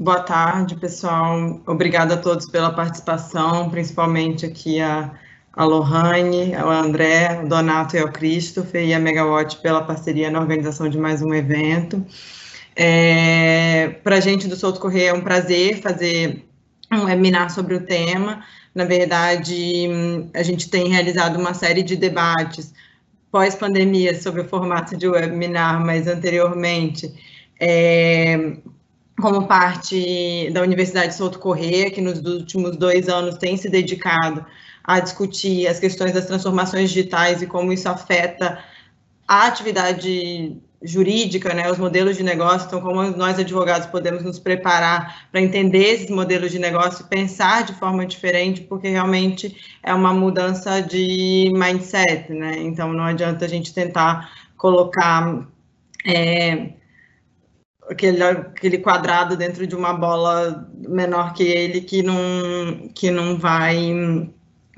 Boa tarde, pessoal. Obrigada a todos pela participação, principalmente aqui a, a Lohane, ao André, ao Donato e ao Christopher e a Megawatt pela parceria na organização de mais um evento. É, Para a gente do Souto Correia é um prazer fazer um webinar sobre o tema. Na verdade, a gente tem realizado uma série de debates pós-pandemia sobre o formato de webinar, mas anteriormente, é, como parte da Universidade Souto Correia, que nos últimos dois anos tem se dedicado a discutir as questões das transformações digitais e como isso afeta a atividade jurídica, né, os modelos de negócio, então como nós advogados podemos nos preparar para entender esses modelos de negócio e pensar de forma diferente, porque realmente é uma mudança de mindset, né, então não adianta a gente tentar colocar é, aquele, aquele quadrado dentro de uma bola menor que ele que não, que não vai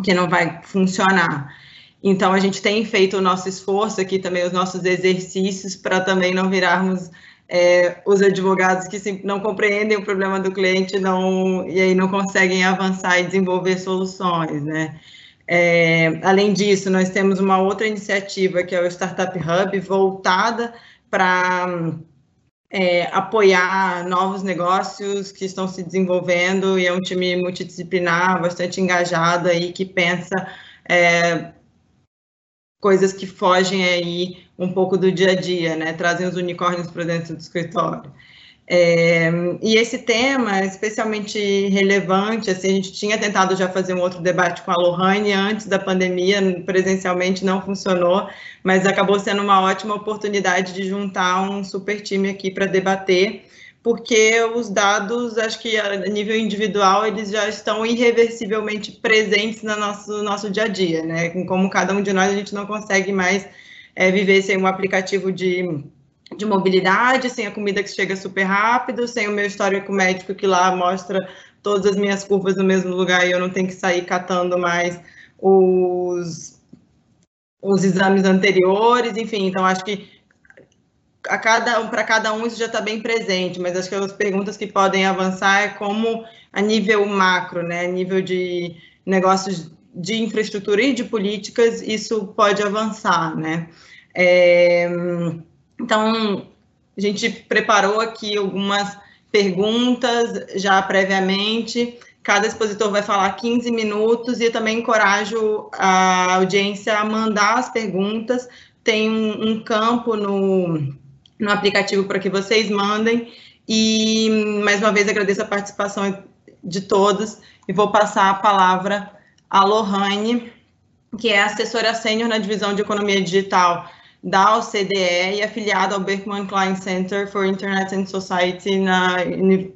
que não vai funcionar. Então, a gente tem feito o nosso esforço aqui também, os nossos exercícios, para também não virarmos é, os advogados que não compreendem o problema do cliente não, e aí não conseguem avançar e desenvolver soluções, né? É, além disso, nós temos uma outra iniciativa que é o Startup Hub, voltada para é, apoiar novos negócios que estão se desenvolvendo e é um time multidisciplinar, bastante engajado aí, que pensa é, coisas que fogem aí um pouco do dia a dia, né? Trazem os unicórnios para dentro do escritório. É, e esse tema é especialmente relevante, assim, a gente tinha tentado já fazer um outro debate com a Lohane antes da pandemia, presencialmente não funcionou, mas acabou sendo uma ótima oportunidade de juntar um super time aqui para debater, porque os dados, acho que a nível individual, eles já estão irreversivelmente presentes no nosso, nosso dia a dia, né? Como cada um de nós, a gente não consegue mais é, viver sem um aplicativo de de mobilidade, sem a comida que chega super rápido, sem o meu histórico médico que lá mostra todas as minhas curvas no mesmo lugar e eu não tenho que sair catando mais os, os exames anteriores, enfim, então acho que a cada para cada um isso já está bem presente, mas acho que as perguntas que podem avançar é como a nível macro, né, a nível de negócios de infraestrutura e de políticas, isso pode avançar, né? É, então, a gente preparou aqui algumas perguntas já previamente. Cada expositor vai falar 15 minutos e eu também encorajo a audiência a mandar as perguntas. Tem um, um campo no, no aplicativo para que vocês mandem. E, mais uma vez, agradeço a participação de todos e vou passar a palavra à Lohane, que é assessora sênior na divisão de economia digital da OCDE e afiliado ao Berkman Klein Center for Internet and Society na,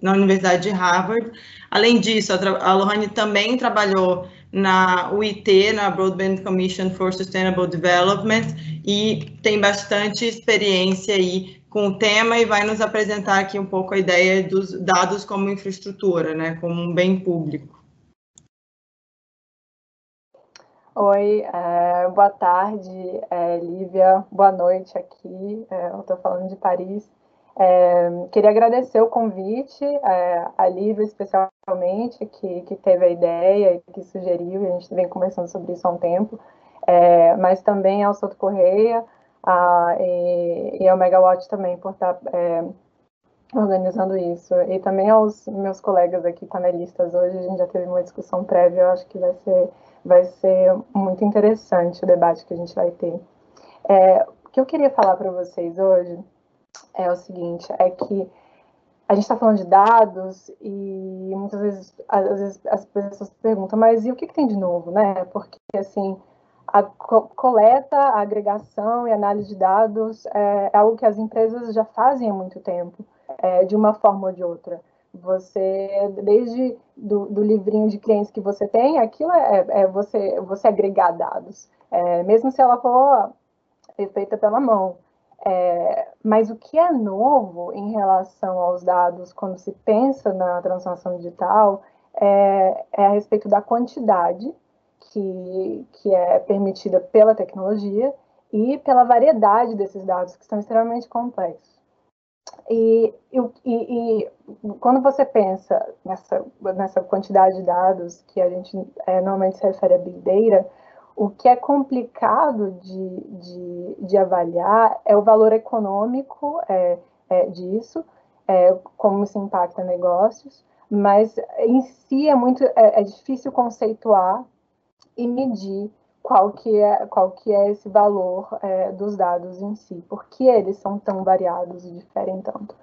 na Universidade de Harvard. Além disso, a, a Lohane também trabalhou na UIT, na Broadband Commission for Sustainable Development, e tem bastante experiência aí com o tema e vai nos apresentar aqui um pouco a ideia dos dados como infraestrutura, né, como um bem público. Oi, é, boa tarde, é, Lívia, boa noite aqui, é, eu estou falando de Paris. É, queria agradecer o convite, é, a Lívia especialmente, que, que teve a ideia e que sugeriu, e a gente vem conversando sobre isso há um tempo, é, mas também ao Souto Correia a, e, e ao Megawatt também por estar organizando isso, e também aos meus colegas aqui panelistas. Hoje, a gente já teve uma discussão prévia, eu acho que vai ser vai ser muito interessante o debate que a gente vai ter. É, o que eu queria falar para vocês hoje é o seguinte, é que a gente está falando de dados e muitas vezes, às vezes as pessoas perguntam, mas e o que, que tem de novo, né? Porque, assim, a coleta, a agregação e análise de dados é, é algo que as empresas já fazem há muito tempo, é, de uma forma ou de outra. Você, desde do, do, livrinho de clientes que você tem, aquilo é, é você, você agregar dados, é, mesmo se ela for feita pela mão. É, mas o que é novo em relação aos dados quando se pensa na transformação digital é, é a respeito da quantidade que, que é permitida pela tecnologia e pela variedade desses dados que são extremamente complexos. E, e, e, quando você pensa nessa, nessa quantidade de dados que a gente é, normalmente se refere a Big Data, o que é complicado de, de, de avaliar é o valor econômico é, é, disso, é, como isso impacta negócios, mas em si é muito é, é difícil conceituar e medir qual que é, qual que é esse valor é, dos dados em si, por que eles são tão variados e diferem tanto.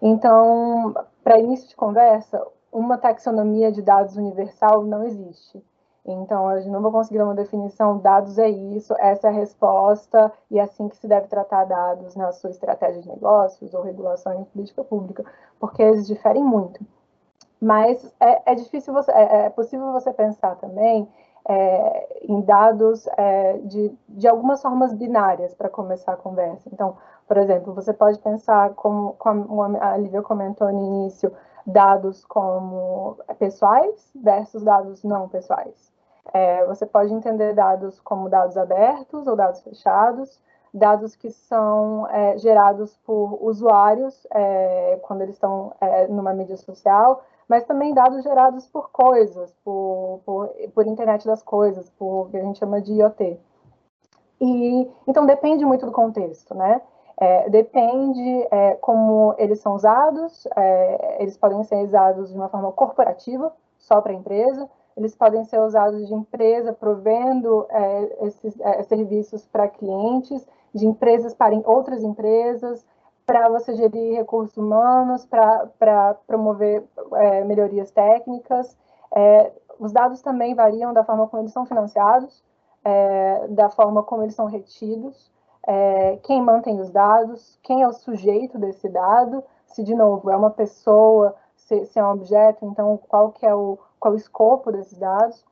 Então, para início de conversa, uma taxonomia de dados universal não existe. Então, a gente não vai conseguir dar uma definição, dados é isso, essa é a resposta, e é assim que se deve tratar dados na sua estratégia de negócios ou regulação em política pública, porque eles diferem muito. Mas é, é difícil você, é, é, possível você pensar também é, em dados é, de, de algumas formas binárias para começar a conversa. Então, por exemplo, você pode pensar, como, como a Lívia comentou no início, dados como pessoais versus dados não pessoais. É, você pode entender dados como dados abertos ou dados fechados, dados que são é, gerados por usuários é, quando eles estão é, numa mídia social, mas também dados gerados por coisas, por, por, por internet das coisas, por o que a gente chama de IoT. E, então, depende muito do contexto, né? É, depende é, como eles são usados, é, eles podem ser usados de uma forma corporativa, só para a empresa, eles podem ser usados de empresa provendo é, esses é, serviços para clientes, de empresas para outras empresas, para você gerir recursos humanos, para promover é, melhorias técnicas. É, os dados também variam da forma como eles são financiados, é, da forma como eles são retidos, é, quem mantém os dados, quem é o sujeito desse dado, se, de novo, é uma pessoa, se, se é um objeto, então qual que é o, qual o escopo desses dados.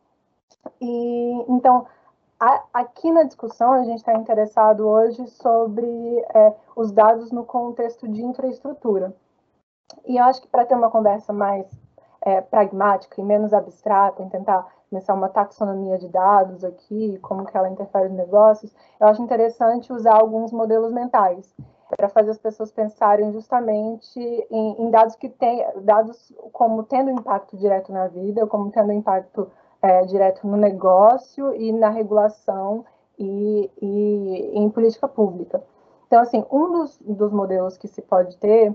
E, então, aqui na discussão, a gente está interessado hoje sobre é, os dados no contexto de infraestrutura. E eu acho que para ter uma conversa mais é, pragmática e menos abstrata, em tentar começar uma taxonomia de dados aqui, como que ela interfere nos negócios, eu acho interessante usar alguns modelos mentais para fazer as pessoas pensarem justamente em, em dados que têm dados como tendo impacto direto na vida, como tendo impacto é, direto no negócio e na regulação e, e, em política pública. Então, assim, um dos, dos modelos que se pode ter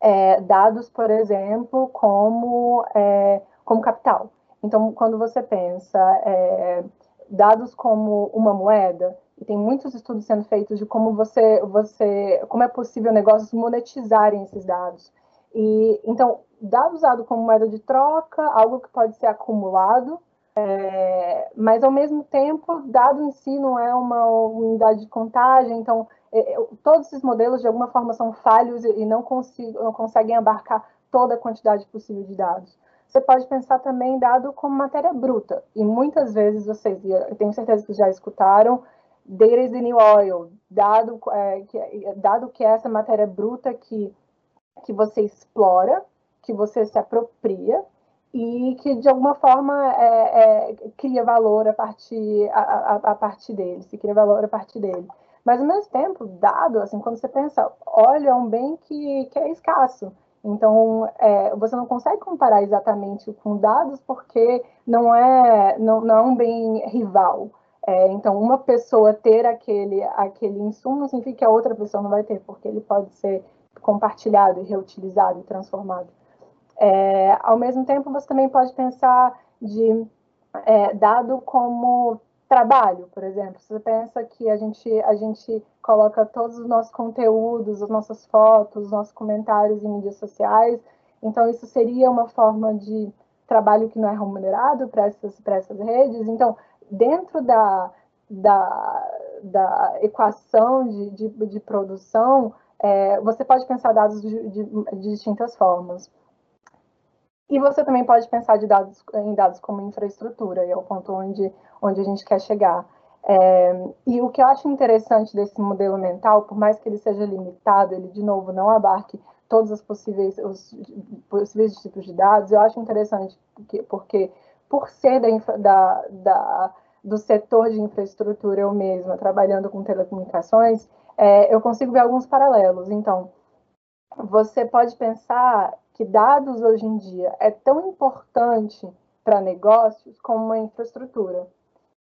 é dados, por exemplo, como, é, como capital. Então, quando você pensa é, dados como uma moeda, e tem muitos estudos sendo feitos de como você, você, como é possível negócios monetizarem esses dados. E então, dado usado como moeda de troca, algo que pode ser acumulado, é, mas ao mesmo tempo, dado em si não é uma unidade de contagem, então é, é todos esses modelos de alguma forma são falhos e, não, consigo, não conseguem abarcar toda a quantidade possível de dados. Você pode pensar também dado como matéria bruta, e muitas vezes vocês, eu tenho certeza que já escutaram, data is the new oil, dado, é, que, dado que é essa matéria bruta que, que você explora, que você se apropria e que de alguma forma é, é, cria valor a partir, a, a, a, partir dele, se cria valor a partir dele. Mas ao mesmo tempo, dado, assim, quando você pensa, olha, é um bem que, que é escasso. Então, é, você não consegue comparar exatamente com dados porque não é, não, não é um bem rival. É, então, uma pessoa ter aquele, aquele insumo não significa que a outra pessoa não vai ter, porque ele pode ser compartilhado, reutilizado transformado. É, ao mesmo tempo, você também pode pensar de é, dado como trabalho, por exemplo. Você pensa que a gente, a gente coloca todos os nossos conteúdos, as nossas fotos, os nossos comentários em mídias sociais, então isso seria uma forma de trabalho que não é remunerado para essas, essas redes. Então, dentro da, da, da equação de, de, de produção, é, você pode pensar dados de, de, de, distintas formas. E você também pode pensar de dados, em dados como infraestrutura, e é o ponto onde, onde a gente quer chegar. É, e o que eu acho interessante desse modelo mental, por mais que ele seja limitado, ele, de novo, não abarque todos os possíveis, os possíveis tipos de dados, eu acho interessante porque, porque por ser da, da, da, do setor de infraestrutura eu mesma, trabalhando com telecomunicações, é, eu consigo ver alguns paralelos. Então, você pode pensar que dados hoje em dia é tão importante para negócios como uma infraestrutura,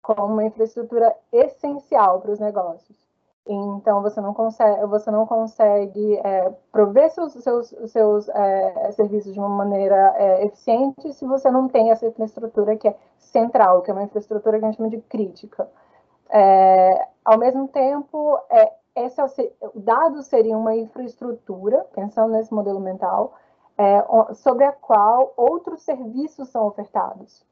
como uma infraestrutura essencial para os negócios. Então você não consegue, você não consegue é, prover seus, seus, seus é, serviços de uma maneira é, eficiente se você não tem essa infraestrutura que é central, que é uma infraestrutura que a gente chama de crítica. É, ao mesmo tempo, é, esse o dado seria uma infraestrutura, pensando nesse modelo mental, é, sobre a qual outros serviços são ofertados.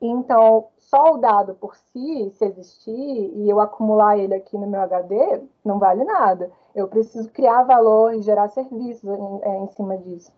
Então, só o dado por si, se existir, e eu acumular ele aqui no meu HD, não vale nada. Eu preciso criar valor e gerar serviços em, é, em cima disso.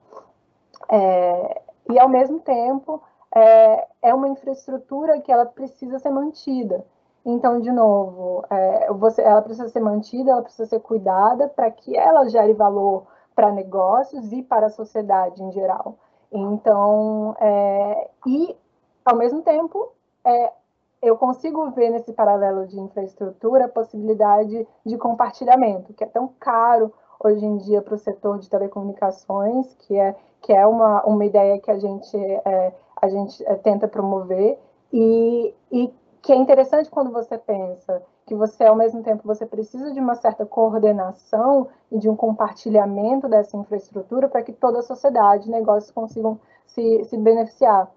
É, e, ao mesmo tempo, é, é, uma infraestrutura que ela precisa ser mantida. Então, de novo, é, você, ela precisa ser mantida, ela precisa ser cuidada para que ela gere valor para negócios e para a sociedade em geral. Então, é, e ao mesmo tempo, é, eu consigo ver nesse paralelo de infraestrutura a possibilidade de compartilhamento, que é tão caro hoje em dia para o setor de telecomunicações, que é, que é uma, uma ideia que a gente, é, a gente é, tenta promover, e, e que é interessante quando você pensa que você, ao mesmo tempo, você precisa de uma certa coordenação e de um compartilhamento dessa infraestrutura para que toda a sociedade, negócios consigam se, se beneficiar.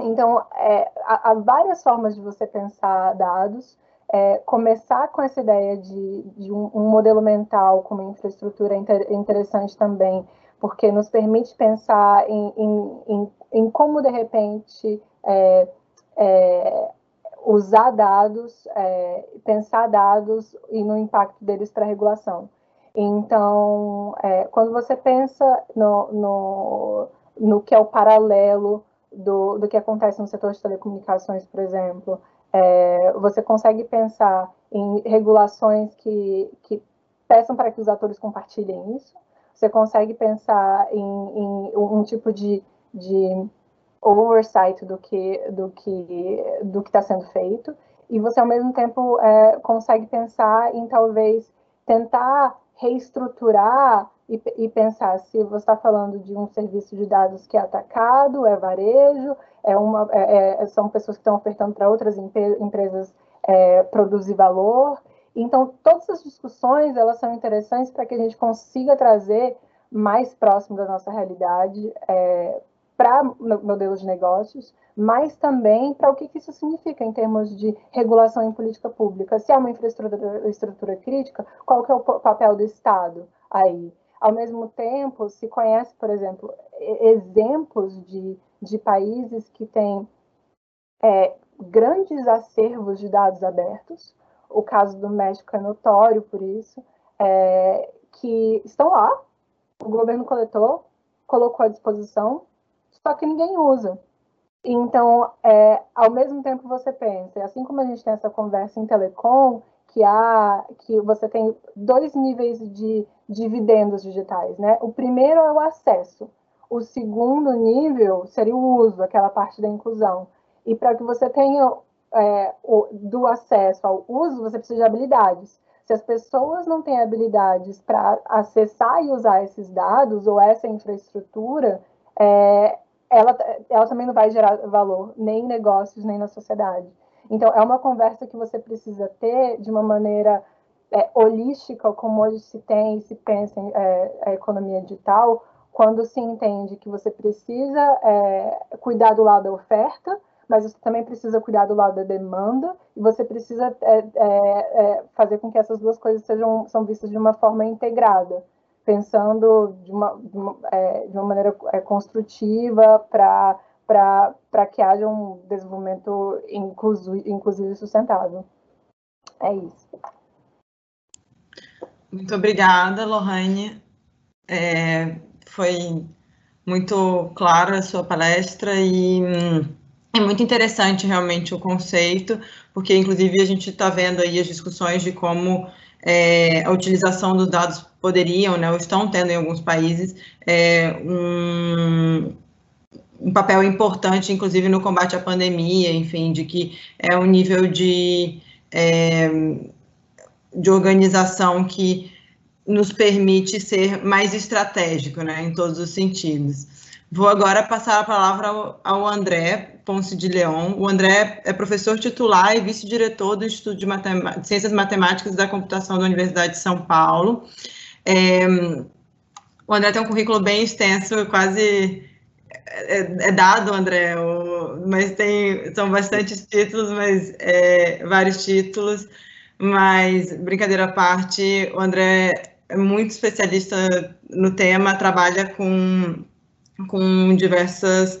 Então, é, há, há, várias formas de você pensar dados, é, começar com essa ideia de, de um, um, modelo mental como infraestrutura inter, interessante também, porque nos permite pensar em, em, em, em como, de repente, é, é usar dados, é, pensar dados e no impacto deles para a regulação. Então, é, quando você pensa no, no, no, que é o paralelo do, do que acontece no setor de telecomunicações, por exemplo, é, você consegue pensar em regulações que, que peçam para que os atores compartilhem isso, você consegue pensar em, em um tipo de, de oversight do que do que do que está sendo feito e você ao mesmo tempo é, consegue pensar em talvez tentar reestruturar e, e pensar se você está falando de um serviço de dados que é atacado, é varejo, é uma, é, é são pessoas que estão ofertando para outras empresas é, produzir valor. Então, todas essas discussões elas são interessantes para que a gente consiga trazer mais próximo da nossa realidade é, para modelos de negócios, mas também para o que, que, isso significa em termos de regulação em política pública. Se é uma infraestrutura estrutura crítica, qual que é o papel do Estado aí? Ao mesmo tempo, se conhece, por exemplo, exemplos de, de países que têm é, grandes acervos de dados abertos, o caso do México é notório por isso, é, que estão lá, o governo coletou, colocou à disposição, só que ninguém usa. Então, é, ao mesmo tempo você pensa, assim como a gente tem essa conversa em telecom, que há que você tem dois níveis de dividendos digitais, né? O primeiro é o acesso, o segundo nível seria o uso, aquela parte da inclusão. E para que você tenha é, o, do acesso ao uso, você precisa de habilidades. Se as pessoas não têm habilidades para acessar e usar esses dados ou essa infraestrutura, é, ela, ela também não vai gerar valor nem em negócios, nem na sociedade. Então, é uma conversa que você precisa ter de uma maneira é, holística, como hoje se tem e se pensa em é, a economia digital, quando se entende que você precisa é, cuidar do lado da oferta, mas você também precisa cuidar do lado da demanda, e você precisa é, é, é, fazer com que essas duas coisas sejam são vistas de uma forma integrada pensando de uma, de uma, é, de uma maneira é, construtiva para que haja um desenvolvimento inclusivo, e sustentável. É isso. Muito obrigada, Lohane. É, foi muito clara a sua palestra e hum, é muito interessante realmente o conceito, porque inclusive a gente está vendo aí as discussões de como é, a utilização dos dados poderiam, né, ou estão tendo em alguns países, é, um, um papel importante, inclusive no combate à pandemia, enfim, de que é um nível de, é, de organização que nos permite ser mais estratégico, né, em todos os sentidos. Vou agora passar a palavra ao, ao André Ponce de Leon. O André é professor titular e vice-diretor do Instituto de, de, Ciências Matemáticas da Computação da Universidade de São Paulo. É, o André tem um currículo bem extenso, quase é, é dado, André, o, mas tem são bastantes títulos, mas é, vários títulos. Mas brincadeira à parte, o André é muito especialista no tema, trabalha com com diversos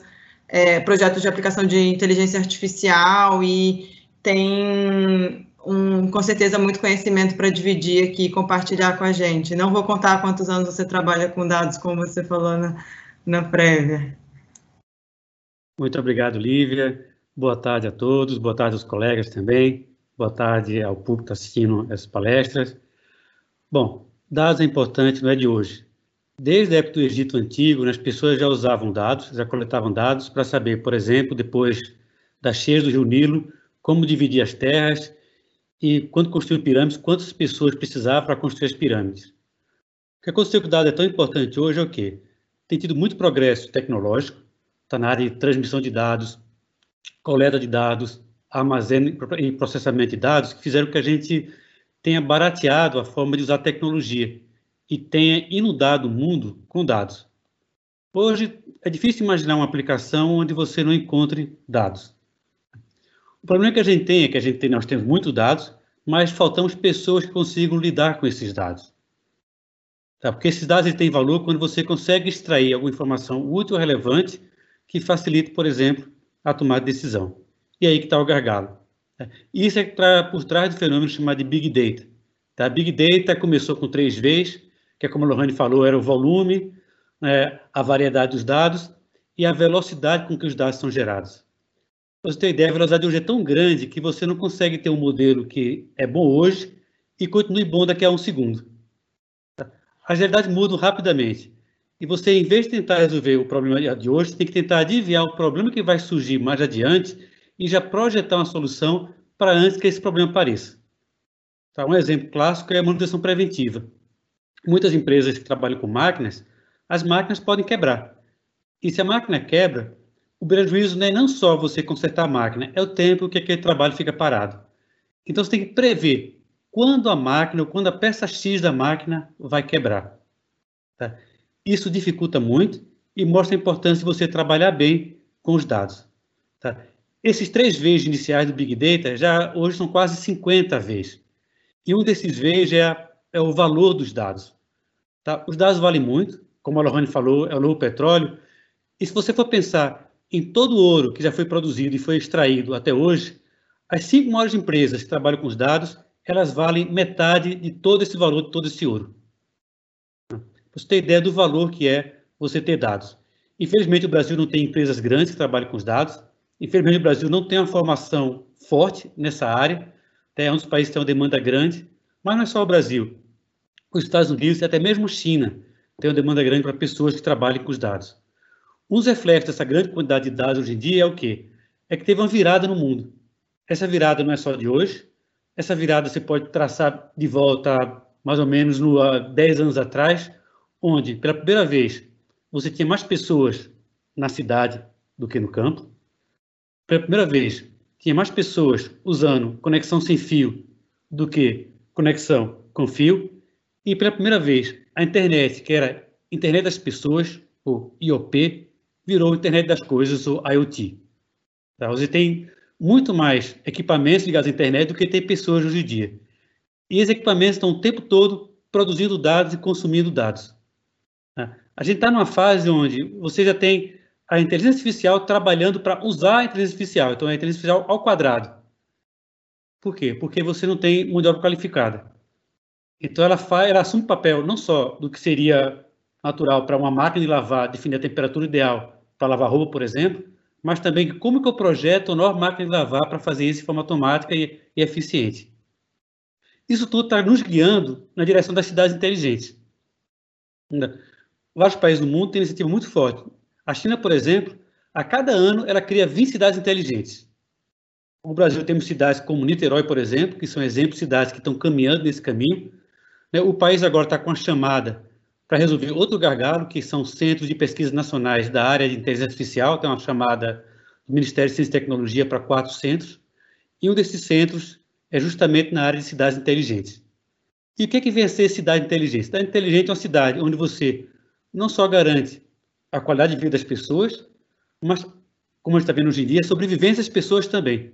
é, projetos de aplicação de inteligência artificial e tem um, com certeza muito conhecimento para dividir aqui e compartilhar com a gente. Não vou contar quantos anos você trabalha com dados, como você falou na, na prévia. Muito obrigado, Lívia. Boa tarde a todos, boa tarde aos colegas também, boa tarde ao público está assistindo essas palestras. Bom, dados é importante, não é de hoje. Desde a época do Egito Antigo, né, as pessoas já usavam dados, já coletavam dados para saber, por exemplo, depois das cheias do rio Nilo, como dividir as terras e quando construir pirâmides, quantas pessoas precisavam para construir as pirâmides. O que aconteceu com o dado é tão importante hoje é o quê? Tem tido muito progresso tecnológico, está na área de transmissão de dados, coleta de dados, armazeno e processamento de dados, que fizeram que a gente tenha barateado a forma de usar tecnologia e tenha inundado o mundo com dados. Hoje é difícil imaginar uma aplicação onde você não encontre dados. O problema que a gente tem é que a gente tem, nós temos muitos dados, mas faltamos pessoas que consigam lidar com esses dados. Tá? Porque esses dados têm valor quando você consegue extrair alguma informação útil ou relevante que facilite, por exemplo, a tomada de decisão. E aí que está o gargalo. Tá? Isso é por trás do fenômeno chamado de Big Data. Tá? Big Data começou com três Vs, que como a Lohane falou, era o volume, é, a variedade dos dados e a velocidade com que os dados são gerados. Para você ter ideia, a velocidade hoje é tão grande que você não consegue ter um modelo que é bom hoje e continue bom daqui a um segundo. As realidades mudam rapidamente. E você, em vez de tentar resolver o problema de hoje, tem que tentar adivinhar o problema que vai surgir mais adiante e já projetar uma solução para antes que esse problema apareça. Tá? Um exemplo clássico é a manutenção preventiva muitas empresas que trabalham com máquinas, as máquinas podem quebrar. E se a máquina quebra, o prejuízo não é não só você consertar a máquina, é o tempo que aquele trabalho fica parado. Então você tem que prever quando a máquina ou quando a peça X da máquina vai quebrar. Tá? Isso dificulta muito e mostra a importância de você trabalhar bem com os dados. Tá? Esses três Vs iniciais do Big Data já hoje são quase 50 Vs. E um desses Vs é a é o valor dos dados. Tá? Os dados valem muito, como a Lohane falou, é o novo petróleo. E se você for pensar em todo o ouro que já foi produzido e foi extraído até hoje, as cinco maiores empresas que trabalham com os dados, elas valem metade de todo esse valor, de todo esse ouro. Você tem ideia do valor que é você ter dados. Infelizmente, o Brasil não tem empresas grandes que trabalham com os dados. Infelizmente, o Brasil não tem uma formação forte nessa área. É um dos países que tem uma demanda grande. Mas não é só o Brasil os Estados Unidos e até mesmo China têm uma demanda grande para pessoas que trabalhem com os dados. Um dos reflexos dessa grande quantidade de dados hoje em dia é o quê? É que teve uma virada no mundo. Essa virada não é só de hoje, essa virada você pode traçar de volta mais ou menos no, há 10 anos atrás, onde, pela primeira vez, você tinha mais pessoas na cidade do que no campo. Pela primeira vez, tinha mais pessoas usando conexão sem fio do que conexão com fio. E pela primeira vez, a internet, que era internet das pessoas, ou IOP, virou internet das coisas, ou IoT. Tá? Você tem muito mais equipamentos ligados à internet do que tem pessoas hoje em dia. E esses equipamentos estão o tempo todo produzindo dados e consumindo dados. Tá? A gente está numa fase onde você já tem a inteligência artificial trabalhando para usar a inteligência artificial. Então, é a inteligência artificial ao quadrado. Por quê? Porque você não tem mão de obra qualificada. Então ela faz, ela assume o papel não só do que seria natural para uma máquina de lavar definir a temperatura ideal para lavar roupa, por exemplo, mas também como que eu projeto a nova máquina de lavar para fazer isso de forma automática e, e eficiente. Isso tudo está nos guiando na direção das cidades inteligentes. Vários países do mundo têm iniciativa muito forte. A China, por exemplo, a cada ano ela cria 20 cidades inteligentes. No Brasil temos cidades como Niterói, por exemplo, que são exemplos de cidades que estão caminhando nesse caminho. Né? O país agora está com a chamada para resolver outro gargalo, que são centros de pesquisa nacionais da área de inteligência artificial, tem uma chamada do Ministério de Ciência e Tecnologia para quatro centros, e um desses centros é justamente na área de cidades inteligentes. E o que, é que vem a ser cidade inteligente? Cidade inteligente é uma cidade onde você não só garante a qualidade de vida das pessoas, mas, como a gente está vendo hoje em dia, sobrevivência das pessoas também.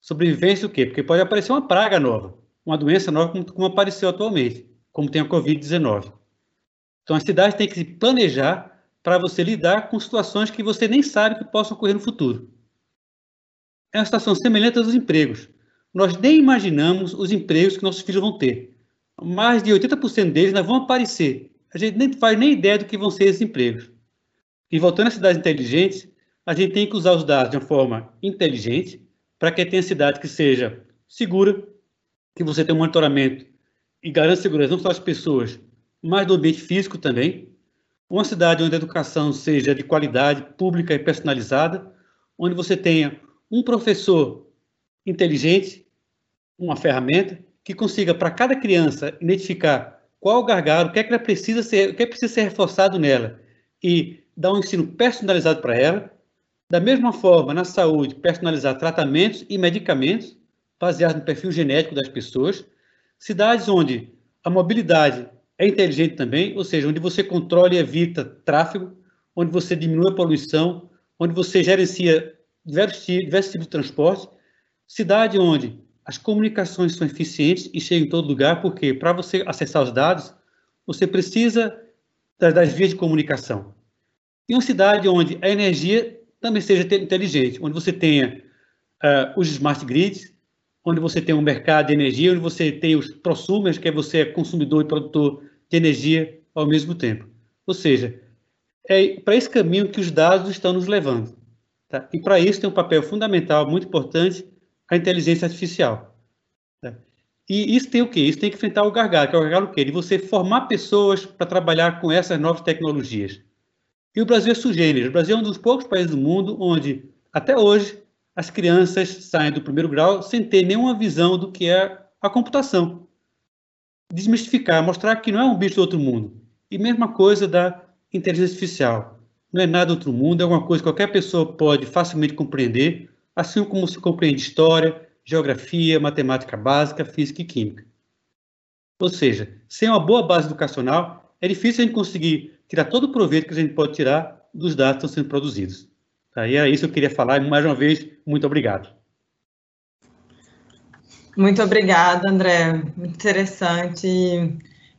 Sobrevivência o quê? Porque pode aparecer uma praga nova, uma doença nova, como, como apareceu atualmente, como tem a Covid-19. Então, a cidade tem que se planejar para você lidar com situações que você nem sabe que possam ocorrer no futuro. É uma situação semelhante aos empregos. Nós nem imaginamos os empregos que nossos filhos vão ter. Mais de 80% deles não vão aparecer. A gente nem faz nem ideia do que vão ser esses empregos. E voltando às cidades inteligentes, a gente tem que usar os dados de uma forma inteligente para que tenha cidade que seja segura, que você tenha um monitoramento e garanta segurança não só das pessoas, mas do ambiente físico também. Uma cidade onde a educação seja de qualidade, pública e personalizada, onde você tenha um professor inteligente, uma ferramenta que consiga para cada criança identificar qual o gargalo, o que é que ela precisa ser, o que é precisa ser reforçado nela e dar um ensino personalizado para ela. Da mesma forma, na saúde, personalizar tratamentos e medicamentos baseados no perfil genético das pessoas. Cidades onde a mobilidade é inteligente também, ou seja, onde você controla e evita tráfego, onde você diminui a poluição, onde você gerencia diversos, diversos tipos de transporte. Cidade onde as comunicações são eficientes e chegam em todo lugar, porque para você acessar os dados, você precisa das, das vias de comunicação. E uma cidade onde a energia também seja inteligente, onde você tenha uh, os smart grids, onde você tem um mercado de energia, onde você tem os prosumers, que é você é consumidor e produtor de energia ao mesmo tempo. Ou seja, é para esse caminho que os dados estão nos levando. Tá? E para isso tem um papel fundamental, muito importante, a inteligência artificial. Tá? E isso tem o quê? Isso tem que enfrentar o gargalo, que é o gargalo o quê? De você formar pessoas para trabalhar com essas novas tecnologias. E o Brasil é sugênero. O Brasil é um dos poucos países do mundo onde, até hoje, as crianças saem do primeiro grau sem ter nenhuma visão do que é a computação. Desmistificar, mostrar que não é um bicho do outro mundo. E mesma coisa da inteligência artificial. Não é nada do outro mundo, é uma coisa que qualquer pessoa pode facilmente compreender, assim como se compreende história, geografia, matemática básica, física e química. Ou seja, sem uma boa base educacional, é difícil a gente conseguir tirar todo o proveito que a gente pode tirar dos dados que estão sendo produzidos. Tá? E é isso que eu queria falar. Mais uma vez, muito obrigado. Muito obrigada, André. Muito interessante.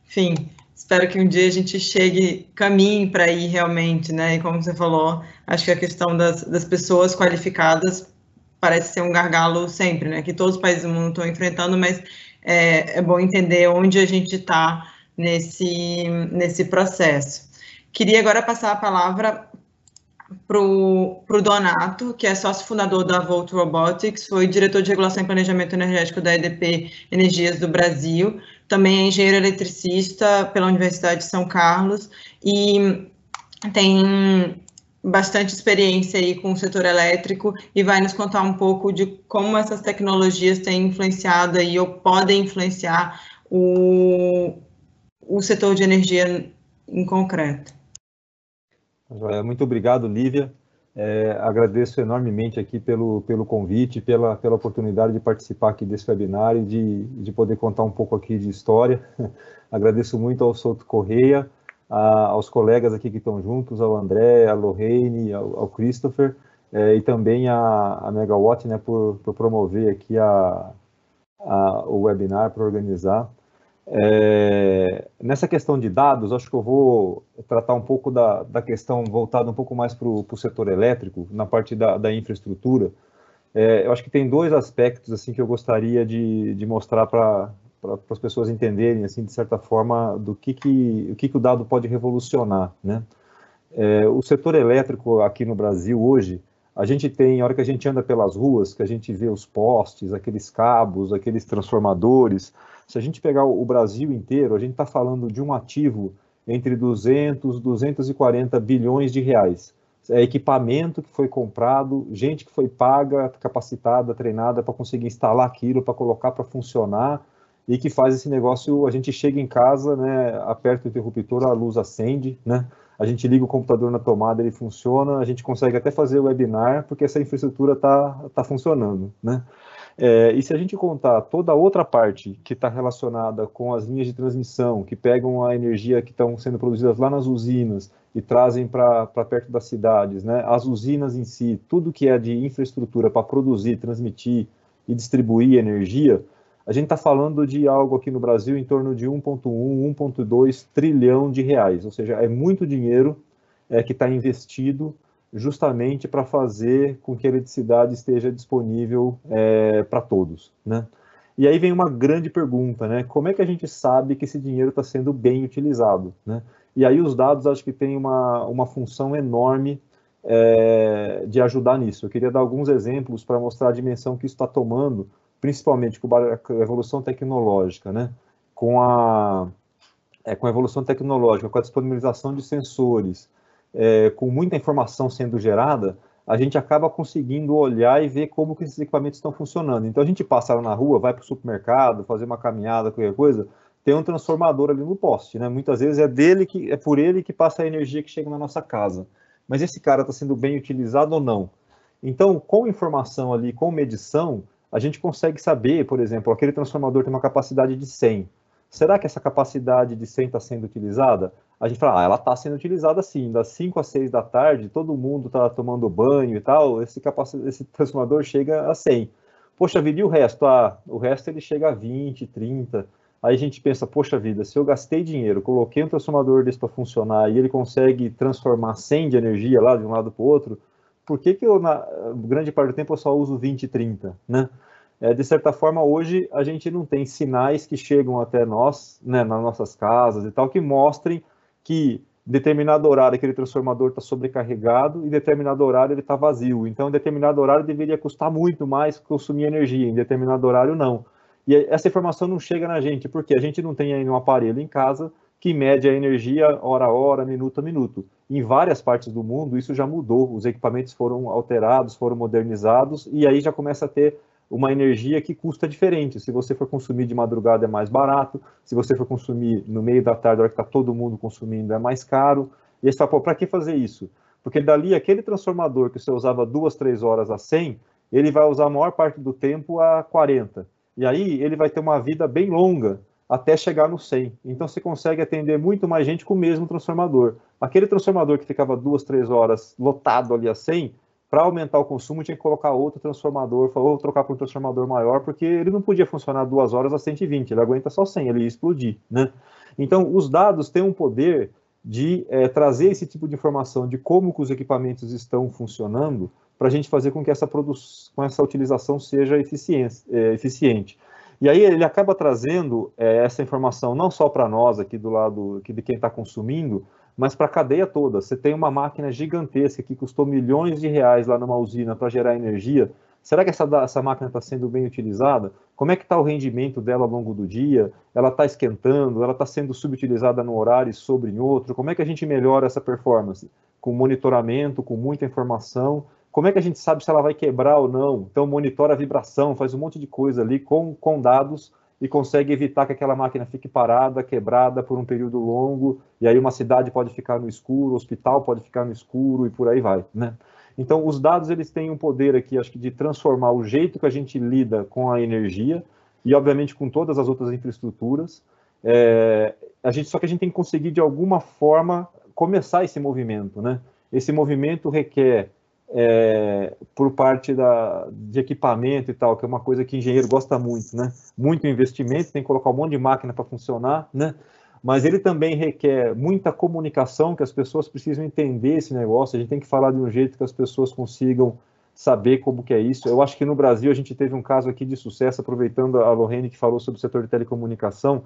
Enfim, espero que um dia a gente chegue, caminhe para ir realmente, né? E como você falou, acho que a questão das, das pessoas qualificadas parece ser um gargalo sempre, né? Que todos os países do mundo estão enfrentando, mas é, é bom entender onde a gente está nesse, nesse processo. Queria agora passar a palavra para o Donato, que é sócio fundador da Volt Robotics, foi diretor de regulação e planejamento energético da EDP Energias do Brasil, também é engenheiro eletricista pela Universidade de São Carlos e tem bastante experiência aí com o setor elétrico e vai nos contar um pouco de como essas tecnologias têm influenciado aí ou podem influenciar o, o setor de energia em concreto. Muito obrigado, Lívia. É, agradeço enormemente aqui pelo, pelo convite, pela, pela oportunidade de participar aqui desse webinar e de, de poder contar um pouco aqui de história. agradeço muito ao Souto Correia, a, aos colegas aqui que estão juntos, ao André, a Lorraine, ao, ao Christopher, é, e também a, a Megawatt, né, por, por promover aqui a, a, o webinar, para organizar. É, nessa questão de dados, acho que eu vou tratar um pouco da, da questão voltada um pouco mais para o setor elétrico, na parte da, da infraestrutura. É, eu acho que tem dois aspectos assim que eu gostaria de, de mostrar para as pessoas entenderem, assim, de certa forma, do que, que, o, que, que o dado pode revolucionar. Né? É, o setor elétrico aqui no Brasil hoje, a gente tem, a hora que a gente anda pelas ruas, que a gente vê os postes, aqueles cabos, aqueles transformadores, se a gente pegar o Brasil inteiro, a gente está falando de um ativo entre 200 e 240 bilhões de reais. É equipamento que foi comprado, gente que foi paga, capacitada, treinada para conseguir instalar aquilo, para colocar para funcionar e que faz esse negócio, a gente chega em casa, né, aperta o interruptor, a luz acende, né, a gente liga o computador na tomada, ele funciona, a gente consegue até fazer o webinar, porque essa infraestrutura está tá funcionando, né. É, e se a gente contar toda a outra parte que está relacionada com as linhas de transmissão, que pegam a energia que estão sendo produzidas lá nas usinas e trazem para perto das cidades, né? as usinas em si, tudo que é de infraestrutura para produzir, transmitir e distribuir energia, a gente está falando de algo aqui no Brasil em torno de 1,1, 1,2 trilhão de reais, ou seja, é muito dinheiro é, que está investido justamente para fazer com que a eletricidade esteja disponível é, para todos, né? E aí vem uma grande pergunta, né? Como é que a gente sabe que esse dinheiro está sendo bem utilizado, né? E aí os dados acho que têm uma, uma função enorme é, de ajudar nisso. Eu queria dar alguns exemplos para mostrar a dimensão que isso está tomando, principalmente com a evolução tecnológica, né? Com a, é, com a evolução tecnológica, com a disponibilização de sensores, é, com muita informação sendo gerada, a gente acaba conseguindo olhar e ver como que esses equipamentos estão funcionando. Então a gente passa na rua, vai para o supermercado, fazer uma caminhada, qualquer coisa, tem um transformador ali no poste, né? Muitas vezes é dele que é por ele que passa a energia que chega na nossa casa. Mas esse cara está sendo bem utilizado ou não? Então, com informação ali, com medição, a gente consegue saber, por exemplo, aquele transformador tem uma capacidade de 100. Será que essa capacidade de 100 está sendo utilizada? A gente fala, ah, ela está sendo utilizada sim, das 5 às 6 da tarde, todo mundo está tomando banho e tal, esse, esse transformador chega a 100. Poxa vida, e o resto? Ah, o resto ele chega a 20, 30. Aí a gente pensa, poxa vida, se eu gastei dinheiro, coloquei um transformador desse para funcionar e ele consegue transformar 100 de energia lá de um lado para o outro, por que, que eu, na grande parte do tempo, eu só uso 20, 30, né? É, de certa forma, hoje a gente não tem sinais que chegam até nós, né, nas nossas casas e tal, que mostrem que determinado horário aquele transformador está sobrecarregado e determinado horário ele está vazio. Então, determinado horário deveria custar muito mais consumir energia, em determinado horário não. E essa informação não chega na gente, porque a gente não tem ainda um aparelho em casa que mede a energia hora a hora, minuto a minuto. Em várias partes do mundo isso já mudou, os equipamentos foram alterados, foram modernizados, e aí já começa a ter uma energia que custa diferente. Se você for consumir de madrugada é mais barato, se você for consumir no meio da tarde, a hora que está todo mundo consumindo, é mais caro. E aí você fala, para que fazer isso? Porque dali, aquele transformador que você usava duas, três horas a 100, ele vai usar a maior parte do tempo a 40. E aí ele vai ter uma vida bem longa até chegar no 100. Então você consegue atender muito mais gente com o mesmo transformador. Aquele transformador que ficava duas, três horas lotado ali a 100, para aumentar o consumo, tinha que colocar outro transformador, ou trocar por um transformador maior, porque ele não podia funcionar duas horas a 120, ele aguenta só 100, ele ia explodir, né? Então, os dados têm um poder de é, trazer esse tipo de informação de como os equipamentos estão funcionando para a gente fazer com que essa com essa utilização seja é, eficiente. E aí ele acaba trazendo é, essa informação não só para nós aqui do lado aqui de quem está consumindo, mas para a cadeia toda. Você tem uma máquina gigantesca que custou milhões de reais lá numa usina para gerar energia. Será que essa, essa máquina está sendo bem utilizada? Como é que está o rendimento dela ao longo do dia? Ela está esquentando? Ela está sendo subutilizada no horário e sobre em outro? Como é que a gente melhora essa performance? Com monitoramento, com muita informação. Como é que a gente sabe se ela vai quebrar ou não? Então, monitora a vibração, faz um monte de coisa ali com, com dados e consegue evitar que aquela máquina fique parada, quebrada por um período longo, e aí uma cidade pode ficar no escuro, o hospital pode ficar no escuro e por aí vai, né? Então, os dados eles têm um poder aqui, acho que de transformar o jeito que a gente lida com a energia e, obviamente, com todas as outras infraestruturas. É, a gente só que a gente tem que conseguir de alguma forma começar esse movimento, né? Esse movimento requer é, por parte da, de equipamento e tal, que é uma coisa que engenheiro gosta muito, né? Muito investimento, tem que colocar um monte de máquina para funcionar, né? Mas ele também requer muita comunicação, que as pessoas precisam entender esse negócio, a gente tem que falar de um jeito que as pessoas consigam saber como que é isso. Eu acho que no Brasil a gente teve um caso aqui de sucesso, aproveitando a Lorraine que falou sobre o setor de telecomunicação,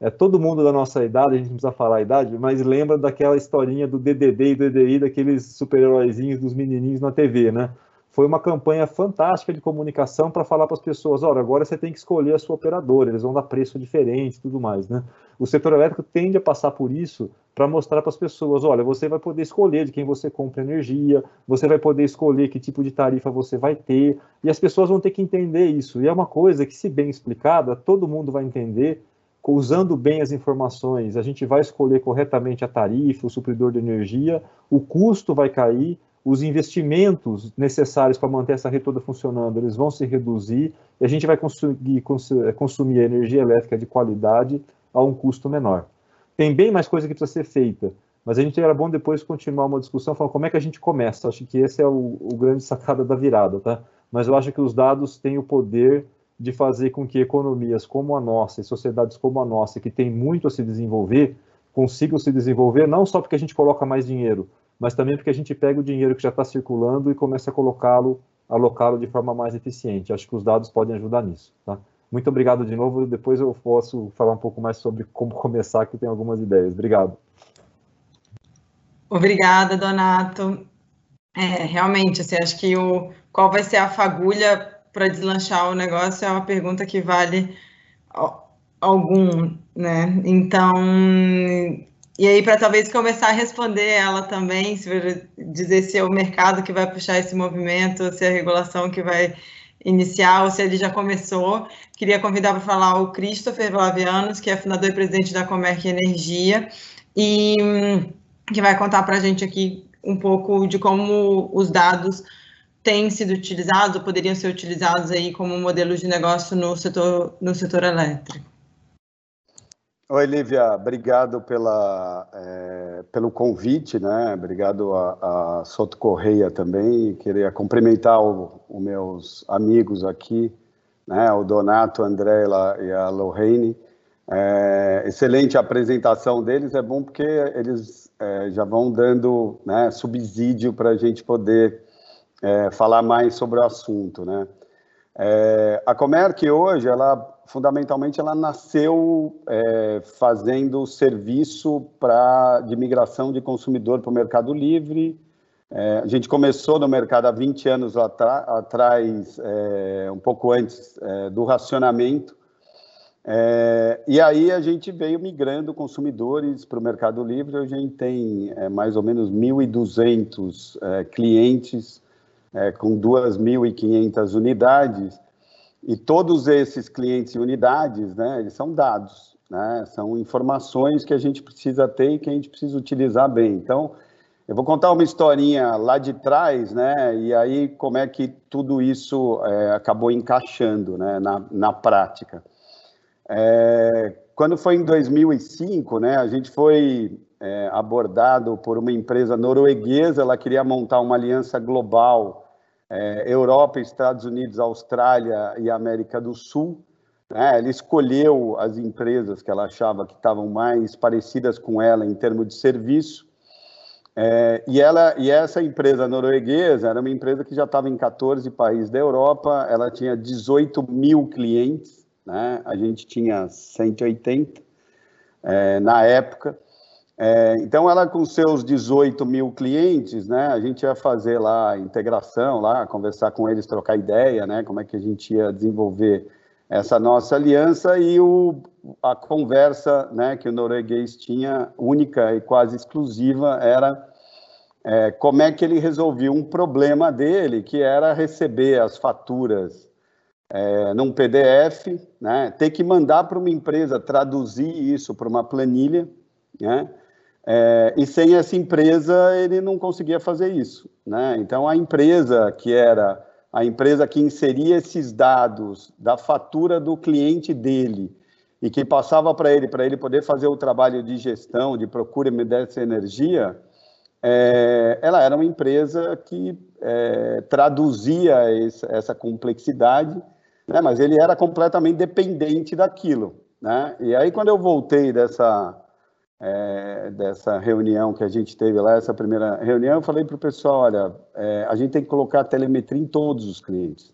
é, todo mundo da nossa idade, a gente não precisa falar a idade, mas lembra daquela historinha do DDD e DDI, daqueles super-heróizinhos dos menininhos na TV, né? foi uma campanha fantástica de comunicação para falar para as pessoas, olha, agora você tem que escolher a sua operadora, eles vão dar preço diferente e tudo mais, né? O setor elétrico tende a passar por isso para mostrar para as pessoas, olha, você vai poder escolher de quem você compra energia, você vai poder escolher que tipo de tarifa você vai ter, e as pessoas vão ter que entender isso. E é uma coisa que, se bem explicada, todo mundo vai entender, usando bem as informações, a gente vai escolher corretamente a tarifa, o supridor de energia, o custo vai cair, os investimentos necessários para manter essa rede toda funcionando, eles vão se reduzir e a gente vai conseguir consumir energia elétrica de qualidade a um custo menor. Tem bem mais coisa que precisa ser feita, mas a gente era bom depois continuar uma discussão falando como é que a gente começa. Acho que esse é o, o grande sacada da virada, tá? Mas eu acho que os dados têm o poder de fazer com que economias como a nossa e sociedades como a nossa, que tem muito a se desenvolver, consigam se desenvolver não só porque a gente coloca mais dinheiro, mas também porque a gente pega o dinheiro que já está circulando e começa a colocá-lo, alocá-lo de forma mais eficiente. Acho que os dados podem ajudar nisso. Tá? Muito obrigado de novo. Depois eu posso falar um pouco mais sobre como começar, que tem algumas ideias. Obrigado. Obrigada, Donato. É, realmente, assim, acho que o qual vai ser a fagulha para deslanchar o negócio é uma pergunta que vale algum, né? Então, e aí, para talvez começar a responder ela também, se dizer se é o mercado que vai puxar esse movimento, se é a regulação que vai iniciar, ou se ele já começou, queria convidar para falar o Christopher Vlavianos, que é fundador e presidente da Comerc Energia, e que vai contar para a gente aqui um pouco de como os dados têm sido utilizados, ou poderiam ser utilizados aí como modelo de negócio no setor, no setor elétrico. Oi, Lívia, obrigado pela, é, pelo convite, né? Obrigado a, a Soto Correia também. Queria cumprimentar os meus amigos aqui, né? O Donato, André e a Lorraine. É, excelente a apresentação deles, é bom porque eles é, já vão dando né, subsídio para a gente poder é, falar mais sobre o assunto, né? É, a Comerc hoje, ela fundamentalmente, ela nasceu é, fazendo serviço pra, de migração de consumidor para o Mercado Livre. É, a gente começou no mercado há 20 anos atrás, é, um pouco antes é, do racionamento. É, e aí a gente veio migrando consumidores para o Mercado Livre. Hoje a gente tem mais ou menos 1.200 clientes com 2.500 unidades e todos esses clientes e unidades, né, eles são dados, né, são informações que a gente precisa ter e que a gente precisa utilizar bem. Então, eu vou contar uma historinha lá de trás, né, e aí como é que tudo isso é, acabou encaixando, né, na, na prática. É, quando foi em 2005, né, a gente foi é, abordado por uma empresa norueguesa, ela queria montar uma aliança global é, Europa, Estados Unidos, Austrália e América do Sul. Né? Ela escolheu as empresas que ela achava que estavam mais parecidas com ela em termos de serviço. É, e, ela, e essa empresa norueguesa era uma empresa que já estava em 14 países da Europa, ela tinha 18 mil clientes, né? a gente tinha 180 é, na época. É, então, ela com seus 18 mil clientes, né, a gente ia fazer lá integração, lá, conversar com eles, trocar ideia, né, como é que a gente ia desenvolver essa nossa aliança e o, a conversa né, que o norueguês tinha, única e quase exclusiva, era é, como é que ele resolvia um problema dele, que era receber as faturas é, num PDF, né, ter que mandar para uma empresa traduzir isso para uma planilha, né, é, e sem essa empresa ele não conseguia fazer isso, né? Então a empresa que era a empresa que inseria esses dados da fatura do cliente dele e que passava para ele para ele poder fazer o trabalho de gestão, de procura dessa energia, é, ela era uma empresa que é, traduzia esse, essa complexidade, né? Mas ele era completamente dependente daquilo, né? E aí quando eu voltei dessa é, dessa reunião que a gente teve lá, essa primeira reunião, eu falei para o pessoal, olha, é, a gente tem que colocar telemetria em todos os clientes.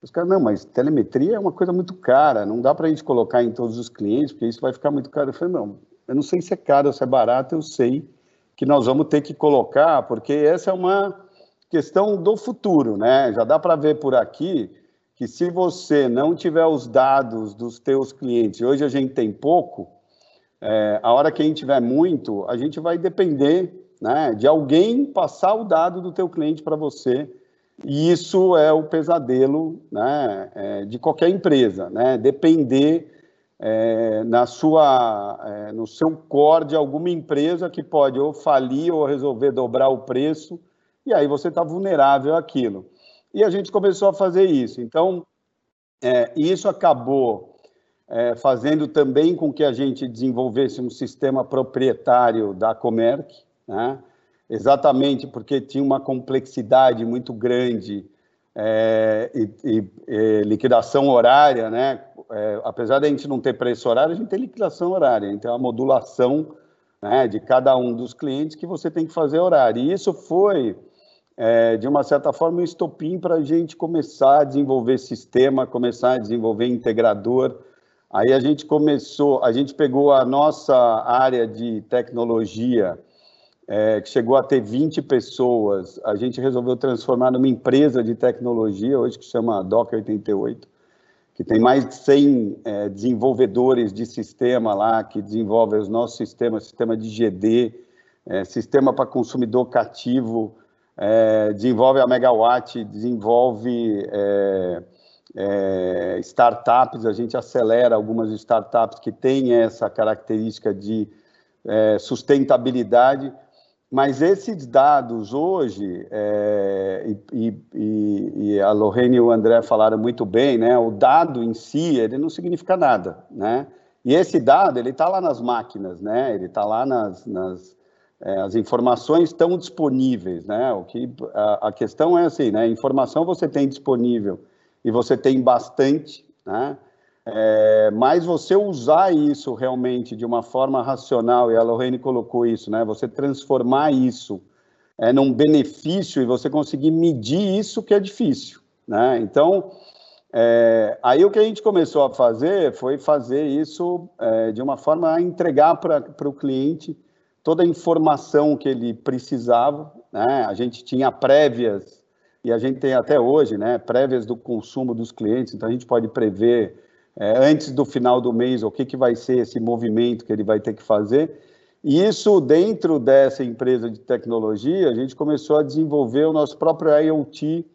Os caras, não, mas telemetria é uma coisa muito cara, não dá para a gente colocar em todos os clientes, porque isso vai ficar muito caro. Eu falei, não, eu não sei se é caro ou se é barato, eu sei que nós vamos ter que colocar, porque essa é uma, questão do futuro, né? Já dá para ver por aqui que se você não tiver os dados dos teus clientes, hoje a gente tem pouco, é, a hora que a gente tiver muito, a gente vai depender né, de alguém passar o dado do teu cliente para você, e isso é o pesadelo né, é, de qualquer empresa, né? Depender é, na sua, é, no seu core de alguma empresa que pode ou falir ou resolver dobrar o preço, e aí você está vulnerável àquilo. E a gente começou a fazer isso. Então, é, isso acabou é, fazendo também com que a gente desenvolvesse um sistema proprietário da Comerc, né? exatamente porque tinha uma complexidade muito grande é, e, e, e, liquidação horária, né? É, apesar de a gente não ter preço horário, a gente tem liquidação horária, então a modulação né, de cada um dos clientes que você tem que fazer horário. E isso foi, é, de uma certa forma, um estopim para a gente começar a desenvolver sistema, começar a desenvolver integrador. Aí a gente começou, a gente pegou a nossa área de tecnologia, é, que chegou a ter 20 pessoas, a gente resolveu transformar numa empresa de tecnologia, hoje que chama Doc 88, que tem mais de 100 é, desenvolvedores de sistema lá, que desenvolvem os nossos sistemas, sistema de GD, é, sistema para consumidor cativo, é, desenvolve a Megawatt, desenvolve é, startups, a gente acelera algumas startups que têm essa característica de é, sustentabilidade, mas esses dados hoje, é, e, e, e, a Lorraine e o André falaram muito bem, né? O dado em si, ele não significa nada, né? E esse dado, ele está lá nas máquinas, né? Ele está lá nas, nas é, as informações estão disponíveis, né? O que a, a, questão é assim, né? Informação você tem disponível e você tem bastante, né? É, mas você usar isso realmente de uma forma racional, e a Lorraine colocou isso, né? Você transformar isso é, num benefício e você conseguir medir isso que é difícil, né? Então, é, aí o que a gente começou a fazer foi fazer isso é, de uma forma a entregar para o cliente toda a informação que ele precisava, né? A gente tinha prévias, e a gente tem até hoje, né? Prévias do consumo dos clientes, então a gente pode prever é, antes do final do mês, o que, que vai ser esse movimento que ele vai ter que fazer. E isso, dentro dessa empresa de tecnologia, a gente começou a desenvolver o nosso próprio IoT